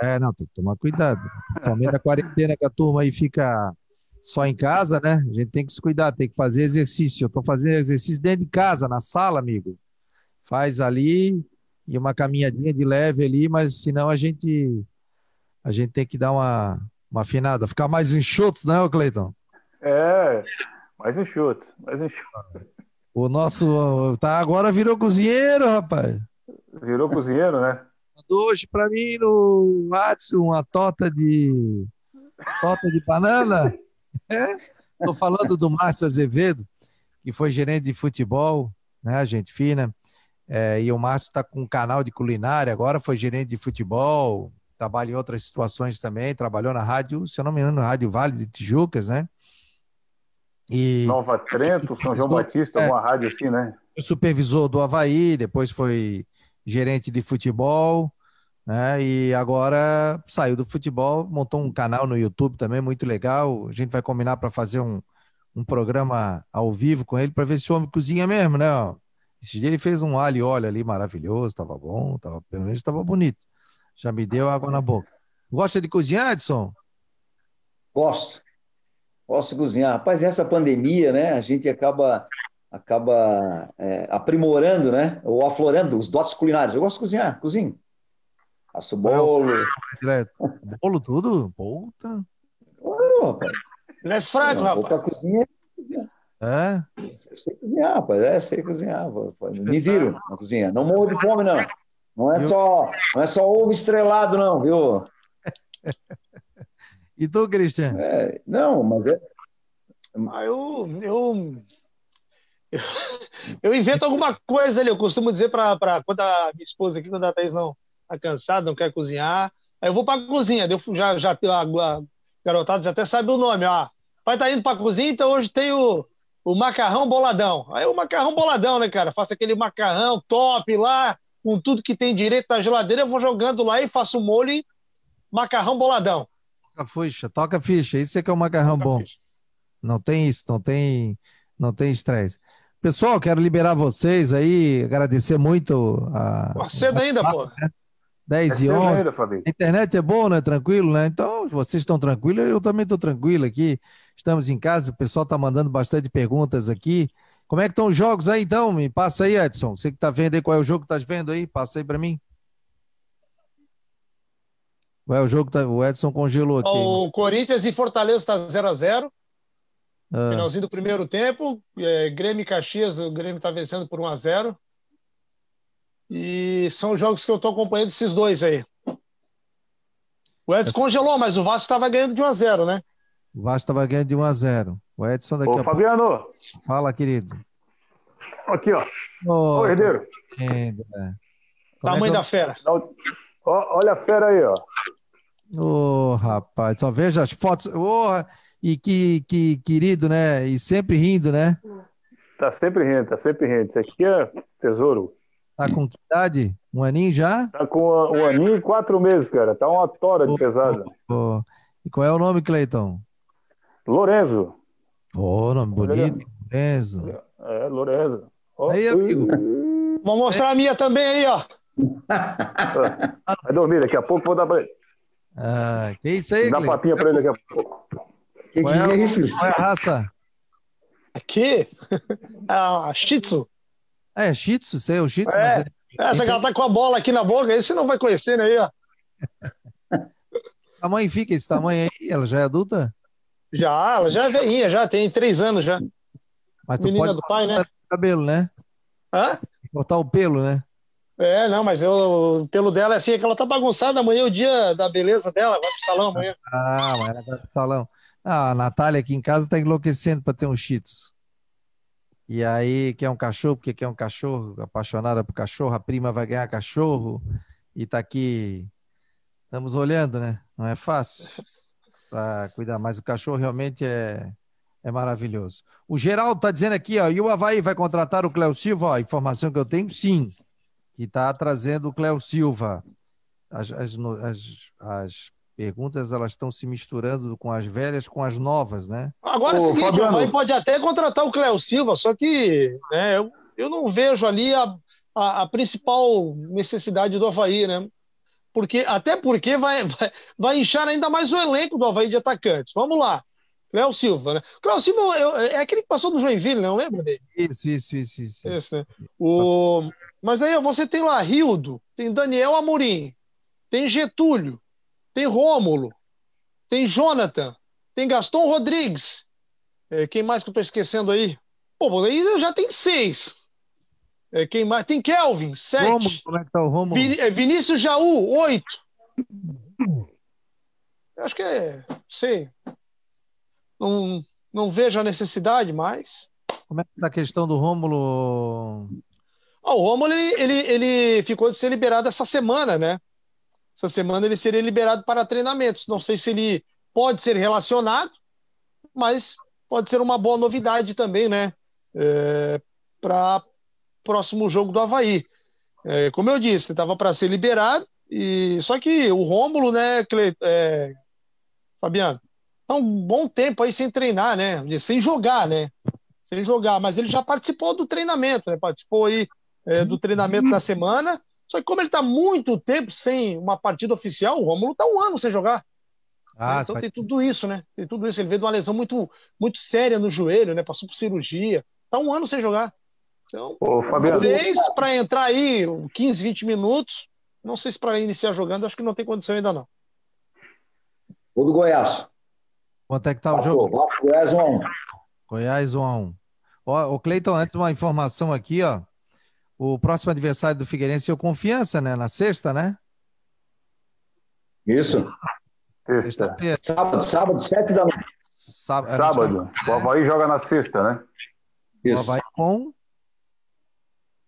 É, não, tem que tomar cuidado. Principalmente na quarentena que a turma aí fica só em casa, né? A gente tem que se cuidar, tem que fazer exercício. Eu tô fazendo exercício dentro de casa, na sala, amigo. Faz ali e uma caminhadinha de leve ali, mas senão a gente a gente tem que dar uma, uma afinada, ficar mais enxutos, né, Cleiton? É, mais enxuto, mais enxuto. O nosso tá agora virou cozinheiro, rapaz. Virou cozinheiro, né? mandou hoje para mim no WhatsApp uma torta de torta de banana. Estou é? falando do Márcio Azevedo, que foi gerente de futebol, né, gente fina. É, e o Márcio está com um canal de culinária, agora foi gerente de futebol, trabalha em outras situações também, trabalhou na rádio, se eu não me engano, na Rádio Vale de Tijucas, né? E, Nova Trento, São João Batista, é, uma rádio assim, né? Supervisor do Havaí, depois foi gerente de futebol, né? E agora saiu do futebol, montou um canal no YouTube também muito legal. A gente vai combinar para fazer um, um programa ao vivo com ele para ver se o homem cozinha mesmo, né? Esse dia ele fez um alho e óleo ali maravilhoso, estava bom, tava, pelo menos estava bonito. Já me deu água na boca. Gosta de cozinhar, Edson? Gosto. Gosto de cozinhar. Rapaz, nessa pandemia, né, a gente acaba acaba é, aprimorando, né? Ou aflorando os dotes culinários. Eu gosto de cozinhar, cozinho. Faço bolo. Bolo tudo? Puta. Oh, rapaz. Ele é fraco, Não, rapaz. Pra cozinha. É? Eu sei cozinhar, rapaz. É, sei cozinhar. Me viro na cozinha. Não morro de fome, não. Não é só, não é só ovo estrelado, não, viu? E tu, Cristian? É, não, mas é. Ah, eu, eu eu invento alguma coisa ali. Eu costumo dizer para quando a minha esposa aqui, quando a Thaís não está cansada, não quer cozinhar, aí eu vou para a cozinha. Eu já, já a, a garotada já até sabe o nome. Ó. Pai tá indo para a cozinha, então hoje tem o, o macarrão boladão. Aí o macarrão boladão, né, cara? Faço aquele macarrão top lá, com tudo que tem direito na geladeira, eu vou jogando lá e faço molho e macarrão boladão. Toca ficha, toca ficha. Isso é que é o macarrão toca bom. Ficha. Não tem isso, não tem Não tem estresse. Pessoal, quero liberar vocês aí, agradecer muito a. Cedo ainda, pô. Né? 10 é e 11. Ainda, a internet é boa, né? Tranquilo, né? Então, vocês estão tranquilos, eu também estou tranquilo aqui. Estamos em casa, o pessoal está mandando bastante perguntas aqui. Como é que estão os jogos aí, então? Me passa aí, Edson. Você que está vendo aí, qual é o jogo que está vendo aí? Passa aí para mim. Qual é o jogo que tá... o Edson congelou aqui? O Corinthians e Fortaleza está 0x0. Ah. Finalzinho do primeiro tempo. É, Grêmio e Caxias, o Grêmio está vencendo por 1x0. E são jogos que eu estou acompanhando esses dois aí. O Edson Essa... congelou, mas o Vasco estava ganhando de 1 a 0 né? O Vasco estava ganhando de 1 a 0 O Edson daqui Ô, a Fabiano. pouco. Fala, querido. Aqui, ó. Ô, Ô herdeiro. É Tamanho é da fera. olha a fera aí, ó. Ô, oh, rapaz, só veja as fotos. Oh, e que, que querido, né? E sempre rindo, né? Tá sempre rindo, tá sempre rindo. Isso aqui é tesouro. Tá com que idade? Um aninho já? Tá com um aninho e quatro meses, cara. Tá uma tora de pesada. Oh, oh. E qual é o nome, Cleiton? Lorenzo. Ô, oh, nome bonito. Lorenzo. É, Lorenzo. Oh, aí, amigo. Vou mostrar a minha também aí, ó. Vai dormir, daqui a pouco vou dar pra ele. Ah, que isso aí, Dá Cleiton? papinha pra ele daqui a pouco. Que qual, é, que é isso? qual é a raça? Aqui? a Shih Tzu. É, Shih Tzu, sei, o Shih Tzu. É, é... Essa que ela tá com a bola aqui na boca, aí você não vai conhecer, né? Aí, ó. a mãe fica esse tamanho aí? Ela já é adulta? Já, ela já é velhinha, já tem três anos já. Mas tu Menina pode do pai, né? cabelo, né? Hã? Cortar o pelo, né? É, não, mas eu, pelo dela é assim, é que ela tá bagunçada amanhã, é o dia da beleza dela, vai pro salão amanhã. Ah, vai pro salão. Ah, a Natália aqui em casa tá enlouquecendo para ter um cheats. E aí quer um cachorro, porque quer um cachorro, apaixonada por cachorro, a prima vai ganhar cachorro e tá aqui. Estamos olhando, né? Não é fácil para cuidar, mas o cachorro realmente é, é maravilhoso. O Geraldo está dizendo aqui, ó, e o Havaí vai contratar o Cléo Silva? Ó, informação que eu tenho, sim, que está trazendo o Cléo Silva. As, as, as, as perguntas elas estão se misturando com as velhas com as novas, né? Agora é o seguinte, Fabiano... o Havaí pode até contratar o Cléo Silva, só que né, eu, eu não vejo ali a, a, a, principal necessidade do Havaí, né? Porque, até porque vai, vai, vai inchar ainda mais o elenco do Havaí de atacantes. Vamos lá. Cléo Silva, né? Cléo Silva eu, é aquele que passou no Joinville, não lembra dele? Isso, isso, isso, isso. isso né? o... Mas aí você tem lá Rildo, tem Daniel Amorim, tem Getúlio, tem Rômulo, tem Jonathan, tem Gaston Rodrigues. É, quem mais que eu estou esquecendo aí? Pô, aí já tem seis. É, quem mais? Tem Kelvin, sete. Rômulo, como é que tá o Rômulo? Vin é, Vinícius Jaú, oito. Acho que é, sei. Não, não vejo a necessidade mais. Como é que tá a questão do Rômulo? O Rômulo, ele, ele, ele ficou de ser liberado essa semana, né? essa semana ele seria liberado para treinamentos. Não sei se ele pode ser relacionado, mas pode ser uma boa novidade também, né? É, para próximo jogo do Havaí. É, como eu disse, estava para ser liberado, e só que o Rômulo, né, Cle... é... Fabiano, tá um bom tempo aí sem treinar, né? Sem jogar, né? Sem jogar, mas ele já participou do treinamento, né? Participou aí é, do treinamento da semana só que como ele está muito tempo sem uma partida oficial, o Romulo está um ano sem jogar. Ah, então tem tudo isso, né? Tem tudo isso. Ele veio de uma lesão muito, muito séria no joelho, né? Passou por cirurgia. Está um ano sem jogar. Então, Ô, Fabiano. talvez para entrar aí 15, 20 minutos, não sei se para iniciar jogando, acho que não tem condição ainda não. O do Goiás. Quanto é que tá o jogo? Goiás 1 a 1. Goiás 1 a 1. Ó, o Cleiton, antes uma informação aqui, ó. O próximo adversário do Figueirense é o Confiança, né? Na sexta, né? Isso. Sexta-feira. Sábado, sábado, sete da noite. Sábado. sábado. O Havaí joga na sexta, né? Isso. O Havaí com?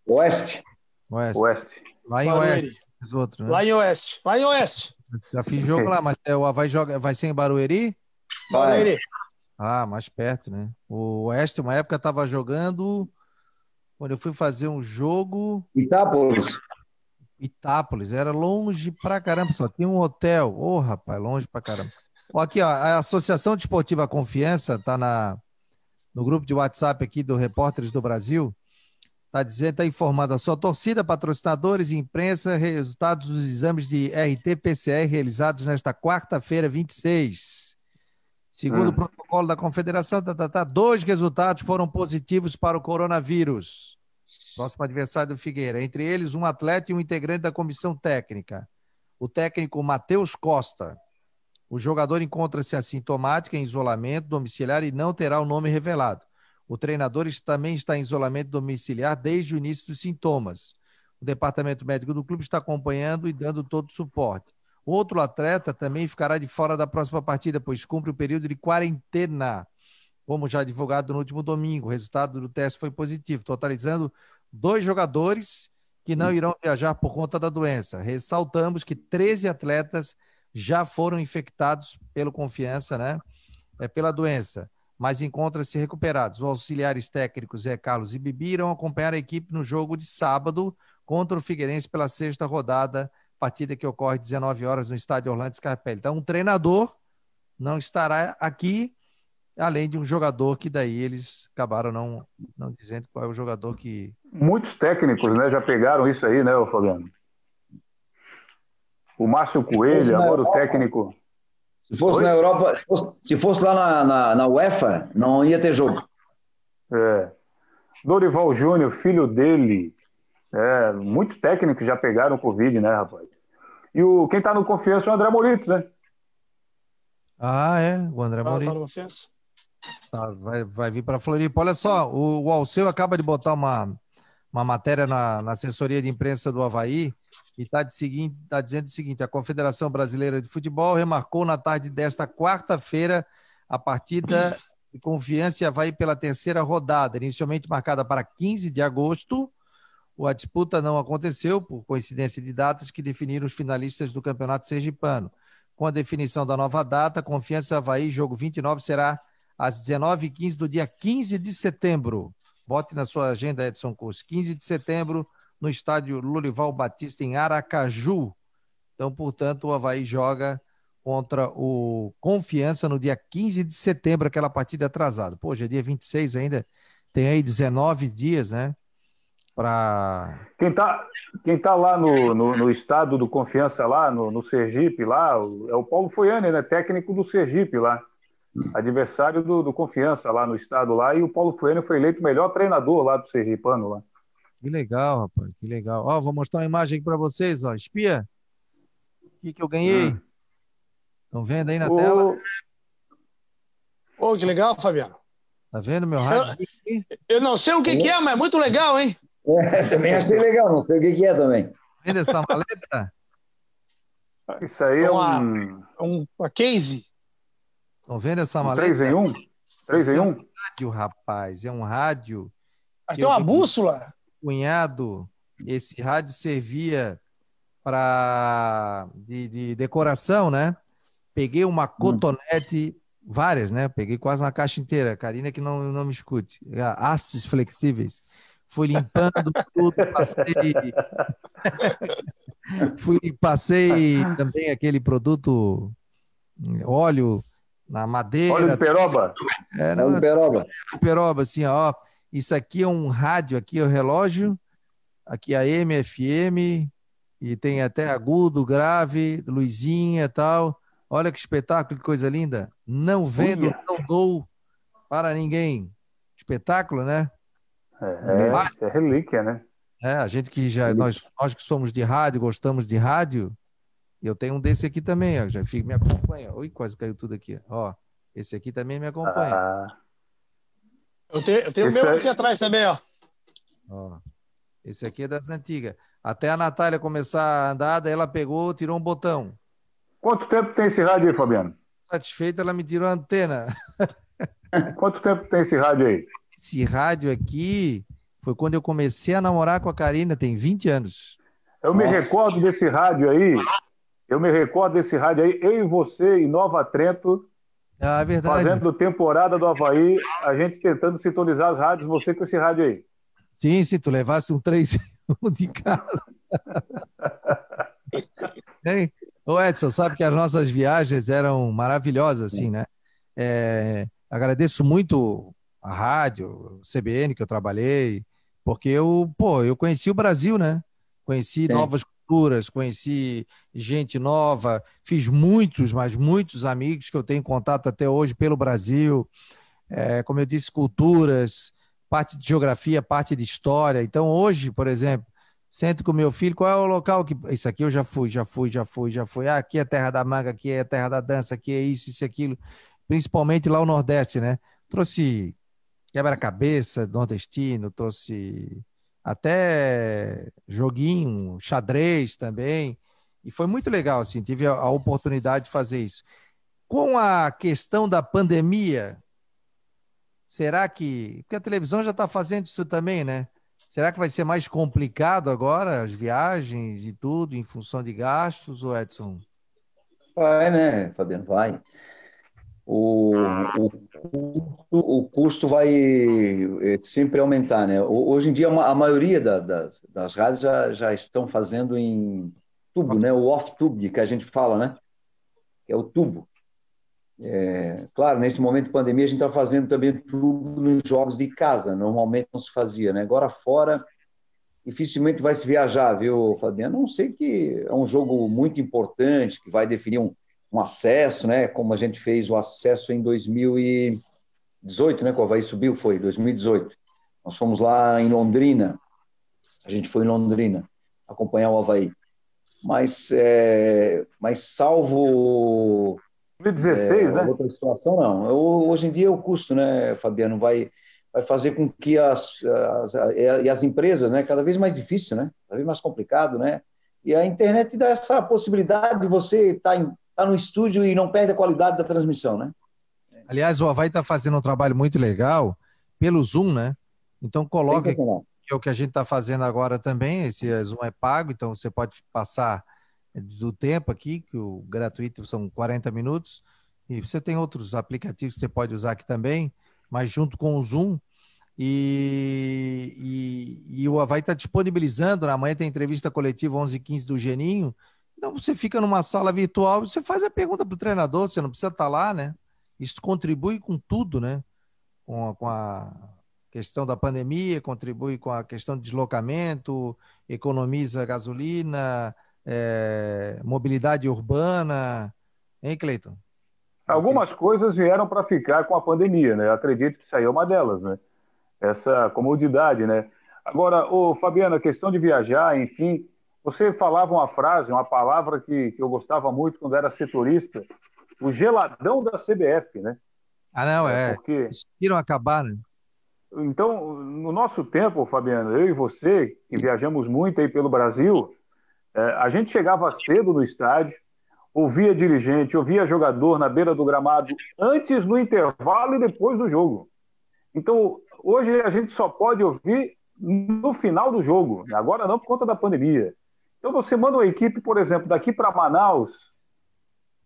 Oeste. Oeste. Oeste. Lá em Oeste. Os outros, né? Lá em Oeste. Lá em Oeste. Já fiz jogo lá, mas é, o Havaí joga, vai ser em Barueri? Barueri. Ah, mais perto, né? O Oeste, uma época, estava jogando quando eu fui fazer um jogo. Itápolis. Itápolis, era longe pra caramba, só tinha um hotel. Ô, oh, rapaz, longe pra caramba. Ó, aqui, ó, a Associação Desportiva Confiança tá na, no grupo de WhatsApp aqui do Repórteres do Brasil. Está dizendo, está informando a sua torcida, patrocinadores e imprensa, resultados dos exames de RT-PCR realizados nesta quarta-feira, 26. Segundo hum. o protocolo da Confederação, tá, tá, tá, dois resultados foram positivos para o coronavírus. Próximo adversário do Figueira. Entre eles, um atleta e um integrante da comissão técnica. O técnico Matheus Costa. O jogador encontra-se assintomático em isolamento domiciliar e não terá o nome revelado. O treinador também está em isolamento domiciliar desde o início dos sintomas. O departamento médico do clube está acompanhando e dando todo o suporte. Outro atleta também ficará de fora da próxima partida, pois cumpre o período de quarentena, como já divulgado no último domingo. O resultado do teste foi positivo, totalizando dois jogadores que não irão viajar por conta da doença. Ressaltamos que 13 atletas já foram infectados pelo confiança, né? É, pela doença, mas encontram-se recuperados. Os auxiliares técnicos Zé Carlos e Bibi irão acompanhar a equipe no jogo de sábado contra o Figueirense pela sexta rodada, partida que ocorre às 19 horas no estádio Orlando Scarpelli. Então, um treinador não estará aqui além de um jogador que daí eles acabaram não, não dizendo qual é o jogador que. Muitos técnicos né, já pegaram isso aí, né, Fabiano? O Márcio Coelho, agora o técnico. Se fosse Oi? na Europa, se fosse lá na, na, na, UEFA, não ia ter jogo. É. Dorival Júnior, filho dele. É, muitos técnicos já pegaram Covid, né, rapaz? E o, quem está no confiança é o André Moritos, né? Ah, é? O André ah, Moritos. Tá Tá, vai, vai vir para Floripa. Olha só, o, o Alceu acaba de botar uma, uma matéria na, na assessoria de imprensa do Havaí e está tá dizendo o seguinte: a Confederação Brasileira de Futebol remarcou na tarde desta quarta-feira a partida de Confiança e Havaí pela terceira rodada, inicialmente marcada para 15 de agosto. A disputa não aconteceu por coincidência de datas que definiram os finalistas do Campeonato Sergipano. Com a definição da nova data, Confiança Havaí, jogo 29, será às 19h15 do dia 15 de setembro. Bote na sua agenda, Edson Curso. 15 de setembro, no estádio Lurival Batista, em Aracaju. Então, portanto, o Havaí joga contra o Confiança no dia 15 de setembro, aquela partida atrasada. Pô, hoje é dia 26 ainda, tem aí 19 dias, né? Para. Quem tá, quem tá lá no, no, no estado do Confiança, lá no, no Sergipe, lá, é o Paulo Foiane, né? Técnico do Sergipe lá adversário do, do, Confiança lá no estado lá, e o Paulo Fueno foi eleito o melhor treinador lá do Sergipano lá. Que legal, rapaz, que legal. Ó, vou mostrar uma imagem aqui para vocês, ó. Espia. O que, que eu ganhei? Estão hum. vendo aí na o... tela? Pô, que legal, Fabiano. Tá vendo meu rádio? Eu, eu não sei o que, que, é, mas é muito legal, hein? É, também achei legal, não sei o que, que é também. Vendo essa maleta? Isso aí é uma, um... uma case. Estão vendo essa maleta? 3 em 1? 3 em 1? É um rádio, rapaz. É um rádio. Aqui tem uma bússola. Cunhado, esse rádio servia para de, de, decoração, né? Peguei uma hum. cotonete, várias, né? Peguei quase uma caixa inteira. Karina que não, não me escute. Hastes flexíveis. Fui limpando tudo, passei. Fui, passei também aquele produto, óleo na madeira. Olha o peroba. É, não, Olha o peroba. Peroba, assim, ó. Isso aqui é um rádio, aqui é o relógio, aqui é a MFM, e tem até agudo, grave, luzinha e tal. Olha que espetáculo, que coisa linda. Não vendo, não dou para ninguém. Espetáculo, né? É, é, é relíquia, né? É, a gente que já, nós, nós que somos de rádio, gostamos de rádio, eu tenho um desse aqui também, ó, já fica, me acompanha. Ui, quase caiu tudo aqui. Ó, esse aqui também me acompanha. Ah. Eu tenho, eu tenho o meu é... aqui atrás também, ó. ó. Esse aqui é das antigas. Até a Natália começar a andar, daí ela pegou, tirou um botão. Quanto tempo tem esse rádio aí, Fabiano? Satisfeita, ela me tirou a antena. Quanto tempo tem esse rádio aí? Esse rádio aqui foi quando eu comecei a namorar com a Karina, tem 20 anos. Eu Nossa. me recordo desse rádio aí, eu me recordo desse rádio aí, eu e você em Nova Trento, ah, é verdade. fazendo temporada do Havaí, a gente tentando sintonizar as rádios, você com esse rádio aí. Sim, se tu levasse um 3 de casa. hein? Ô Edson, sabe que as nossas viagens eram maravilhosas, assim, né? É, agradeço muito a rádio, CBN que eu trabalhei, porque eu, pô, eu conheci o Brasil, né? Conheci Sim. novas culturas, conheci gente nova, fiz muitos, mas muitos amigos que eu tenho contato até hoje pelo Brasil. É, como eu disse, culturas, parte de geografia, parte de história. Então, hoje, por exemplo, sento com meu filho, qual é o local que. Isso aqui eu já fui, já fui, já fui, já fui. Ah, aqui é terra da manga, aqui é terra da dança, aqui é isso, isso, aquilo. Principalmente lá o Nordeste, né? Trouxe quebra-cabeça nordestino, trouxe até joguinho, xadrez também. E foi muito legal, assim, tive a, a oportunidade de fazer isso. Com a questão da pandemia, será que. Porque a televisão já está fazendo isso também, né? Será que vai ser mais complicado agora as viagens e tudo em função de gastos, ou Edson? Vai, né, Fabiano? Vai. O, o, o custo vai eh, sempre aumentar, né? Hoje em dia, a maioria das, das rádios já, já estão fazendo em tubo, né? O off-tube, que a gente fala, né? Que é o tubo. É, claro, nesse momento de pandemia, a gente está fazendo também tudo nos jogos de casa, normalmente não se fazia, né? Agora fora, dificilmente vai se viajar, viu, Fabiano? Não sei que é um jogo muito importante, que vai definir um, um acesso, né? Como a gente fez o acesso em 2018, né? Que o Havaí subiu, foi 2018. Nós fomos lá em Londrina, a gente foi em Londrina acompanhar o Havaí. Mas, é, mas salvo 2016, é, né? Outra situação, não. Eu, hoje em dia, o custo, né, Fabiano, vai, vai fazer com que as, as, as, as empresas, né, cada vez mais difícil, né? Cada vez mais complicado, né? E a internet dá essa possibilidade de você estar tá tá no estúdio e não perde a qualidade da transmissão, né? Aliás, o Havaí está fazendo um trabalho muito legal pelo Zoom, né? Então coloca que é o que a gente está fazendo agora também. Esse Zoom é pago, então você pode passar do tempo aqui, que o gratuito são 40 minutos, e você tem outros aplicativos que você pode usar aqui também, mas junto com o Zoom. E, e, e o Havaí está disponibilizando, na manhã tem entrevista coletiva 11h15 do Geninho, então você fica numa sala virtual e você faz a pergunta para o treinador, você não precisa estar tá lá, né? Isso contribui com tudo, né? Com a, com a questão da pandemia, contribui com a questão de deslocamento, economiza gasolina, é, mobilidade urbana. Hein, Cleiton? Algumas coisas vieram para ficar com a pandemia, né? Acredito que é uma delas, né? Essa comodidade, né? Agora, ô, Fabiano, a questão de viajar, enfim, você falava uma frase, uma palavra que, que eu gostava muito quando era setorista, o geladão da CBF, né? Ah, não, é. é. Porque... Conseguiram acabar, né? Então, no nosso tempo, Fabiano, eu e você, que viajamos muito aí pelo Brasil, é, a gente chegava cedo no estádio, ouvia dirigente, ouvia jogador na beira do gramado antes, no intervalo e depois do jogo. Então, hoje a gente só pode ouvir no final do jogo, agora não por conta da pandemia. Então, você manda uma equipe, por exemplo, daqui para Manaus,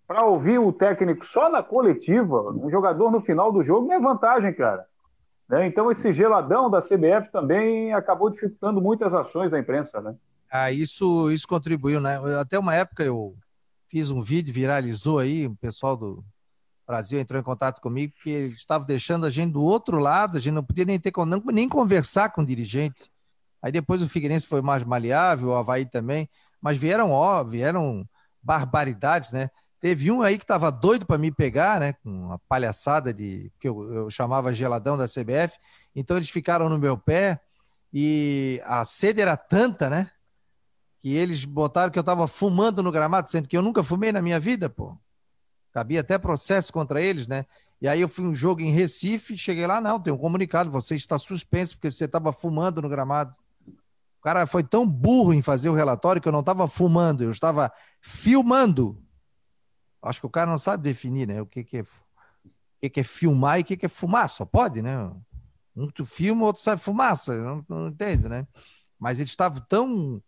para ouvir o técnico só na coletiva, um jogador no final do jogo, não é vantagem, cara. Né? Então, esse geladão da CBF também acabou dificultando muitas ações da imprensa, né? Ah, isso, isso contribuiu, né? Até uma época eu fiz um vídeo, viralizou aí, o pessoal do Brasil entrou em contato comigo, porque eles estavam deixando a gente do outro lado, a gente não podia nem ter nem conversar com o dirigente. Aí depois o Figueirense foi mais maleável, o Havaí também, mas vieram, ó, vieram barbaridades, né? Teve um aí que estava doido para me pegar, né? Com uma palhaçada de que eu, eu chamava geladão da CBF. Então eles ficaram no meu pé e a sede era tanta, né? que eles botaram que eu estava fumando no gramado, sendo que eu nunca fumei na minha vida, pô. Cabia até processo contra eles, né? E aí eu fui um jogo em Recife, cheguei lá, não, tem um comunicado, você está suspenso porque você estava fumando no gramado. O cara foi tão burro em fazer o relatório que eu não estava fumando, eu estava filmando. Acho que o cara não sabe definir, né? O que, que é o que, é filmar e o que, que é fumar, só pode, né? Um tu filma, outro sai fumaça, não, não entendo, né? Mas eles estavam tão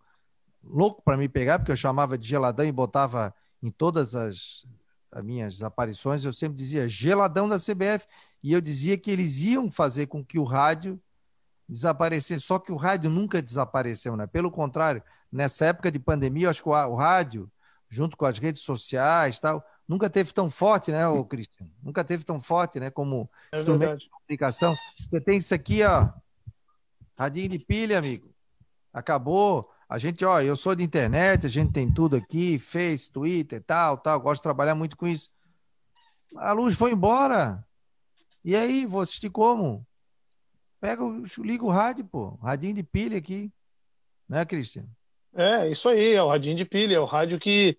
louco para me pegar, porque eu chamava de geladão e botava em todas as, as minhas aparições, eu sempre dizia geladão da CBF. E eu dizia que eles iam fazer com que o rádio desaparecesse, só que o rádio nunca desapareceu, né? Pelo contrário, nessa época de pandemia, eu acho que o, rádio, junto com as redes sociais, tal, nunca teve tão forte, né, o Cristian? Nunca teve tão forte, né, como é instrumento de comunicação. Você tem isso aqui, ó, radinho de pilha, amigo. Acabou. A gente, ó, eu sou de internet, a gente tem tudo aqui, Face, Twitter, tal, tal. Gosto de trabalhar muito com isso. A luz foi embora. E aí, vou assistir como? Pega, liga o rádio, pô. Radinho de pilha aqui. Né, Cristian? É, isso aí, é o radinho de pilha, é o rádio que,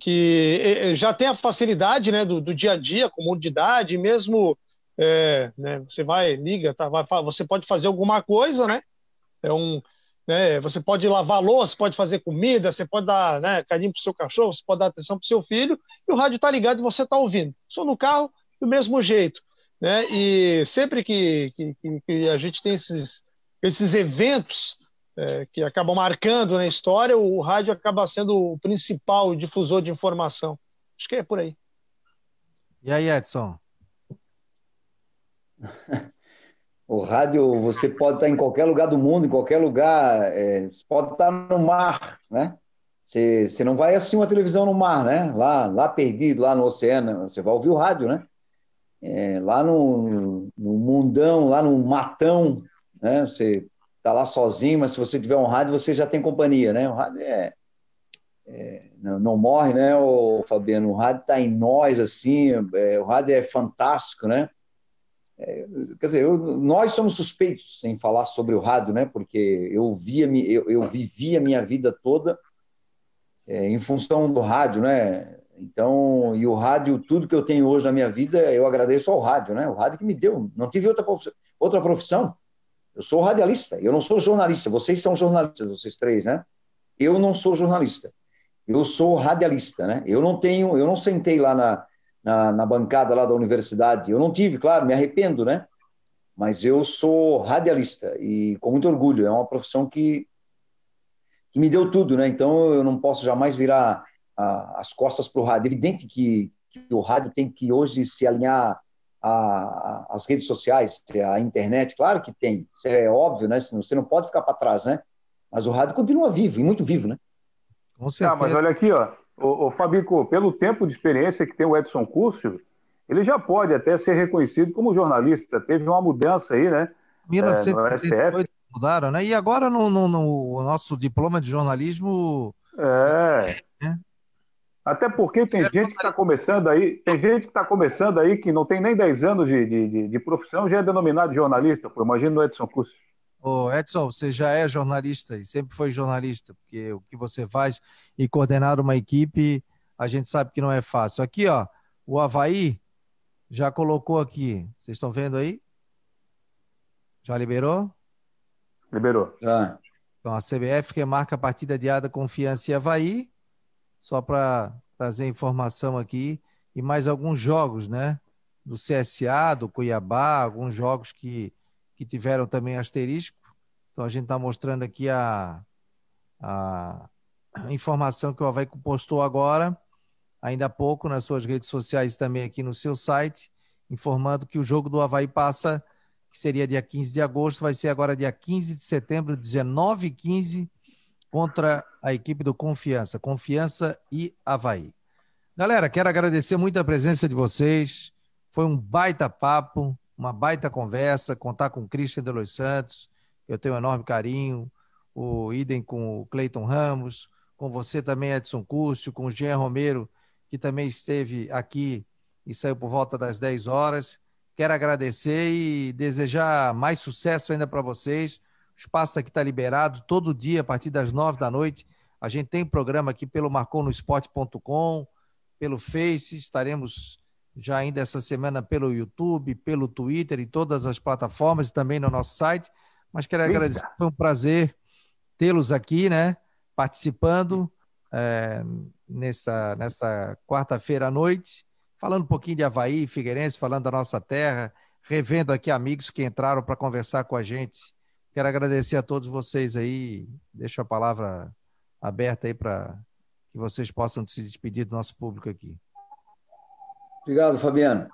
que já tem a facilidade né, do, do dia a dia, comodidade, mesmo é, né, você vai, liga, tá, vai, você pode fazer alguma coisa, né? É um, né, você pode lavar louça, pode fazer comida, você pode dar né, carinho para o seu cachorro, você pode dar atenção para o seu filho, e o rádio está ligado e você está ouvindo. Só no carro, do mesmo jeito. Né? E sempre que, que, que a gente tem esses, esses eventos é, que acabam marcando na história, o rádio acaba sendo o principal difusor de informação. Acho que é por aí. E aí, Edson? O rádio, você pode estar em qualquer lugar do mundo, em qualquer lugar, é, você pode estar no mar, né? Você, você não vai assistir uma televisão no mar, né? Lá, lá perdido, lá no oceano, você vai ouvir o rádio, né? É, lá no, no mundão, lá no matão, né? Você está lá sozinho, mas se você tiver um rádio, você já tem companhia, né? O rádio é, é não, não, morre, né, o Fabiano? O rádio está em nós, assim, é, o rádio é fantástico, né? É, quer dizer, eu, nós somos suspeitos em falar sobre o rádio, né? Porque eu via, eu, eu vivi a minha vida toda é, em função do rádio, né? Então, e o rádio, tudo que eu tenho hoje na minha vida, eu agradeço ao rádio, né? O rádio que me deu. Não tive outra profissão. Outra profissão. Eu sou radialista, eu não sou jornalista. Vocês são jornalistas, vocês três, né? Eu não sou jornalista. Eu sou radialista, né? Eu não tenho, eu não sentei lá na, na, na bancada lá da universidade. Eu não tive, claro, me arrependo, né? Mas eu sou radialista e com muito orgulho. É uma profissão que, que me deu tudo, né? Então eu não posso jamais virar a, as costas para o rádio. É evidente que, que o rádio tem que hoje se alinhar às redes sociais, à internet, claro que tem, isso é óbvio, né? Você não pode ficar para trás, né? Mas o rádio continua vivo, e muito vivo, né? Com certeza. Ah, mas olha aqui, ó, o, o Fabico, pelo tempo de experiência que tem o Edson Curcio, ele já pode até ser reconhecido como jornalista. Teve uma mudança aí, né? 1978 é, mudaram, né? E agora no, no, no, nosso diploma de jornalismo. É. é. Até porque tem é gente que está começando aí, tem gente que está começando aí que não tem nem 10 anos de, de, de profissão, já é denominado jornalista, pô. Imagina o Edson Curso. Ô Edson, você já é jornalista e sempre foi jornalista, porque o que você faz e coordenar uma equipe, a gente sabe que não é fácil. Aqui, ó, o Havaí já colocou aqui. Vocês estão vendo aí? Já liberou? Liberou. Já. Então, a CBF que marca a partida adiada Confiança e Havaí só para trazer informação aqui, e mais alguns jogos, né? Do CSA, do Cuiabá, alguns jogos que, que tiveram também asterisco. Então a gente está mostrando aqui a, a informação que o Havaí postou agora, ainda há pouco, nas suas redes sociais também aqui no seu site, informando que o jogo do Havaí passa, que seria dia 15 de agosto, vai ser agora dia 15 de setembro, 19 h 15 contra a equipe do Confiança, Confiança e Havaí. Galera, quero agradecer muito a presença de vocês. Foi um baita papo, uma baita conversa, contar com o Christian de Los Santos, eu tenho um enorme carinho, o idem com o Cleiton Ramos, com você também, Edson Cúrcio, com o Jean Romero, que também esteve aqui e saiu por volta das 10 horas. Quero agradecer e desejar mais sucesso ainda para vocês. O espaço aqui está liberado todo dia, a partir das nove da noite. A gente tem programa aqui pelo marconosport.com, pelo Face, estaremos já ainda essa semana pelo YouTube, pelo Twitter e todas as plataformas e também no nosso site. Mas quero Eita. agradecer, foi um prazer tê-los aqui, né? Participando é, nessa, nessa quarta-feira à noite, falando um pouquinho de Havaí, Figueirense, falando da nossa terra, revendo aqui amigos que entraram para conversar com a gente Quero agradecer a todos vocês aí. Deixo a palavra aberta aí para que vocês possam se despedir do nosso público aqui. Obrigado, Fabiano.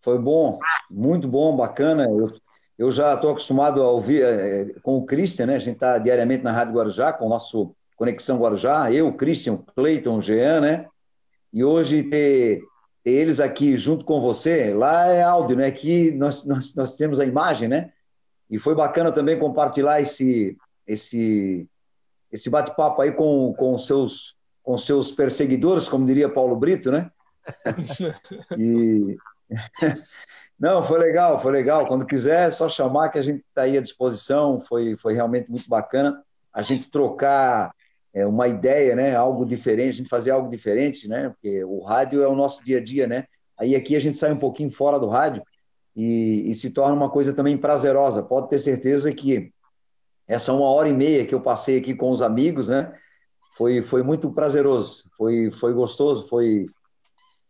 Foi bom, muito bom, bacana. Eu, eu já estou acostumado a ouvir é, com o Christian, né? A gente está diariamente na Rádio Guarujá, com o nosso Conexão Guarujá. Eu, Christian, Cleiton, Jean, né? E hoje ter, ter eles aqui junto com você, lá é áudio, né? Aqui nós, nós, nós temos a imagem, né? E foi bacana também compartilhar esse, esse, esse bate-papo aí com, com, seus, com seus perseguidores, como diria Paulo Brito, né? E... Não, foi legal, foi legal. Quando quiser, é só chamar que a gente está aí à disposição. Foi, foi realmente muito bacana a gente trocar é, uma ideia, né? Algo diferente, a gente fazer algo diferente, né? Porque o rádio é o nosso dia a dia, né? Aí aqui a gente sai um pouquinho fora do rádio e, e se torna uma coisa também prazerosa. Pode ter certeza que essa uma hora e meia que eu passei aqui com os amigos, né? Foi, foi muito prazeroso, foi, foi gostoso, foi,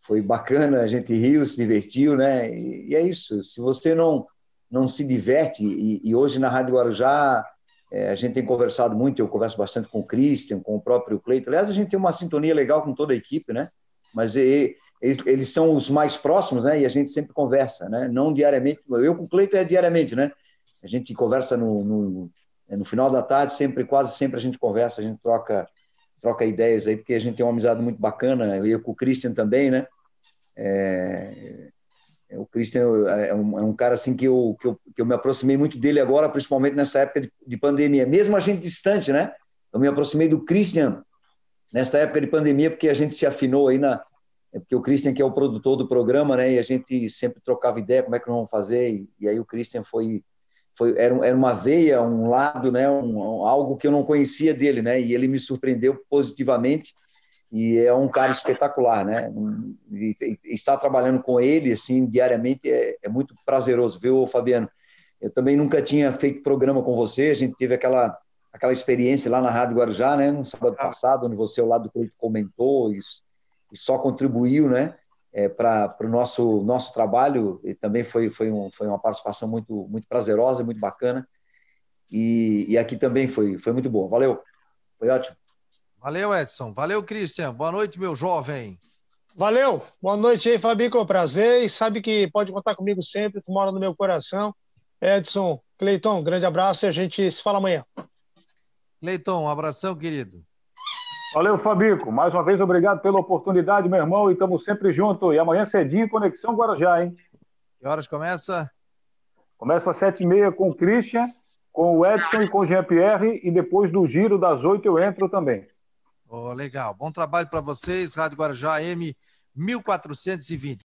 foi bacana, a gente riu, se divertiu, né? E, e é isso. Se você não não se diverte e, e hoje na Rádio Guarujá é, a gente tem conversado muito, eu converso bastante com o Christian, com o próprio Cleiton. Aliás, a gente tem uma sintonia legal com toda a equipe, né? Mas e, eles, eles, são os mais próximos, né? E a gente sempre conversa, né? Não diariamente. Eu com o Cleiton é diariamente, né? A gente conversa no, no, no, final da tarde, sempre, quase sempre a gente conversa, a gente troca, troca ideias aí, porque a gente tem uma amizade muito bacana. Eu com o Christian também, né? É, o Christian é um, é um, cara assim que eu, que eu, que, eu, me aproximei muito dele agora, principalmente nessa época de, de, pandemia. Mesmo a gente distante, né? Eu me aproximei do Christian nessa época de pandemia porque a gente se afinou aí na é porque o Christian que é o produtor do programa, né? E a gente sempre trocava ideia como é que nós vamos fazer e, e aí o Christian foi foi era, era uma veia, um lado, né? Um, algo que eu não conhecia dele, né? E ele me surpreendeu positivamente e é um cara espetacular, né? E, e estar trabalhando com ele assim diariamente é, é, muito prazeroso, viu, Fabiano? Eu também nunca tinha feito programa com você, a gente teve aquela aquela experiência lá na Rádio Guarujá, né? No sábado ah. passado, onde você ao lado do Cleito comentou e, e, só contribuiu, né? É, para o nosso nosso trabalho e também foi foi, um, foi uma participação muito muito prazerosa, muito bacana e, e aqui também foi foi muito bom. Valeu, foi ótimo. Valeu, Edson. Valeu, Christian. Boa noite, meu jovem. Valeu. Boa noite aí, Fabinho, com prazer. E sabe que pode contar comigo sempre, tu mora no meu coração. Edson, Cleiton, grande abraço e a gente se fala amanhã. Cleiton, um abração, querido. Valeu, Fabico. Mais uma vez, obrigado pela oportunidade, meu irmão, e estamos sempre juntos. E amanhã cedinho, Conexão Guarujá, hein? Que horas começa? Começa às sete e meia com o Christian, com o Edson e com o Jean-Pierre, e depois do giro das oito eu entro também. Oh, legal. Bom trabalho para vocês, Rádio Guarujá M 1420.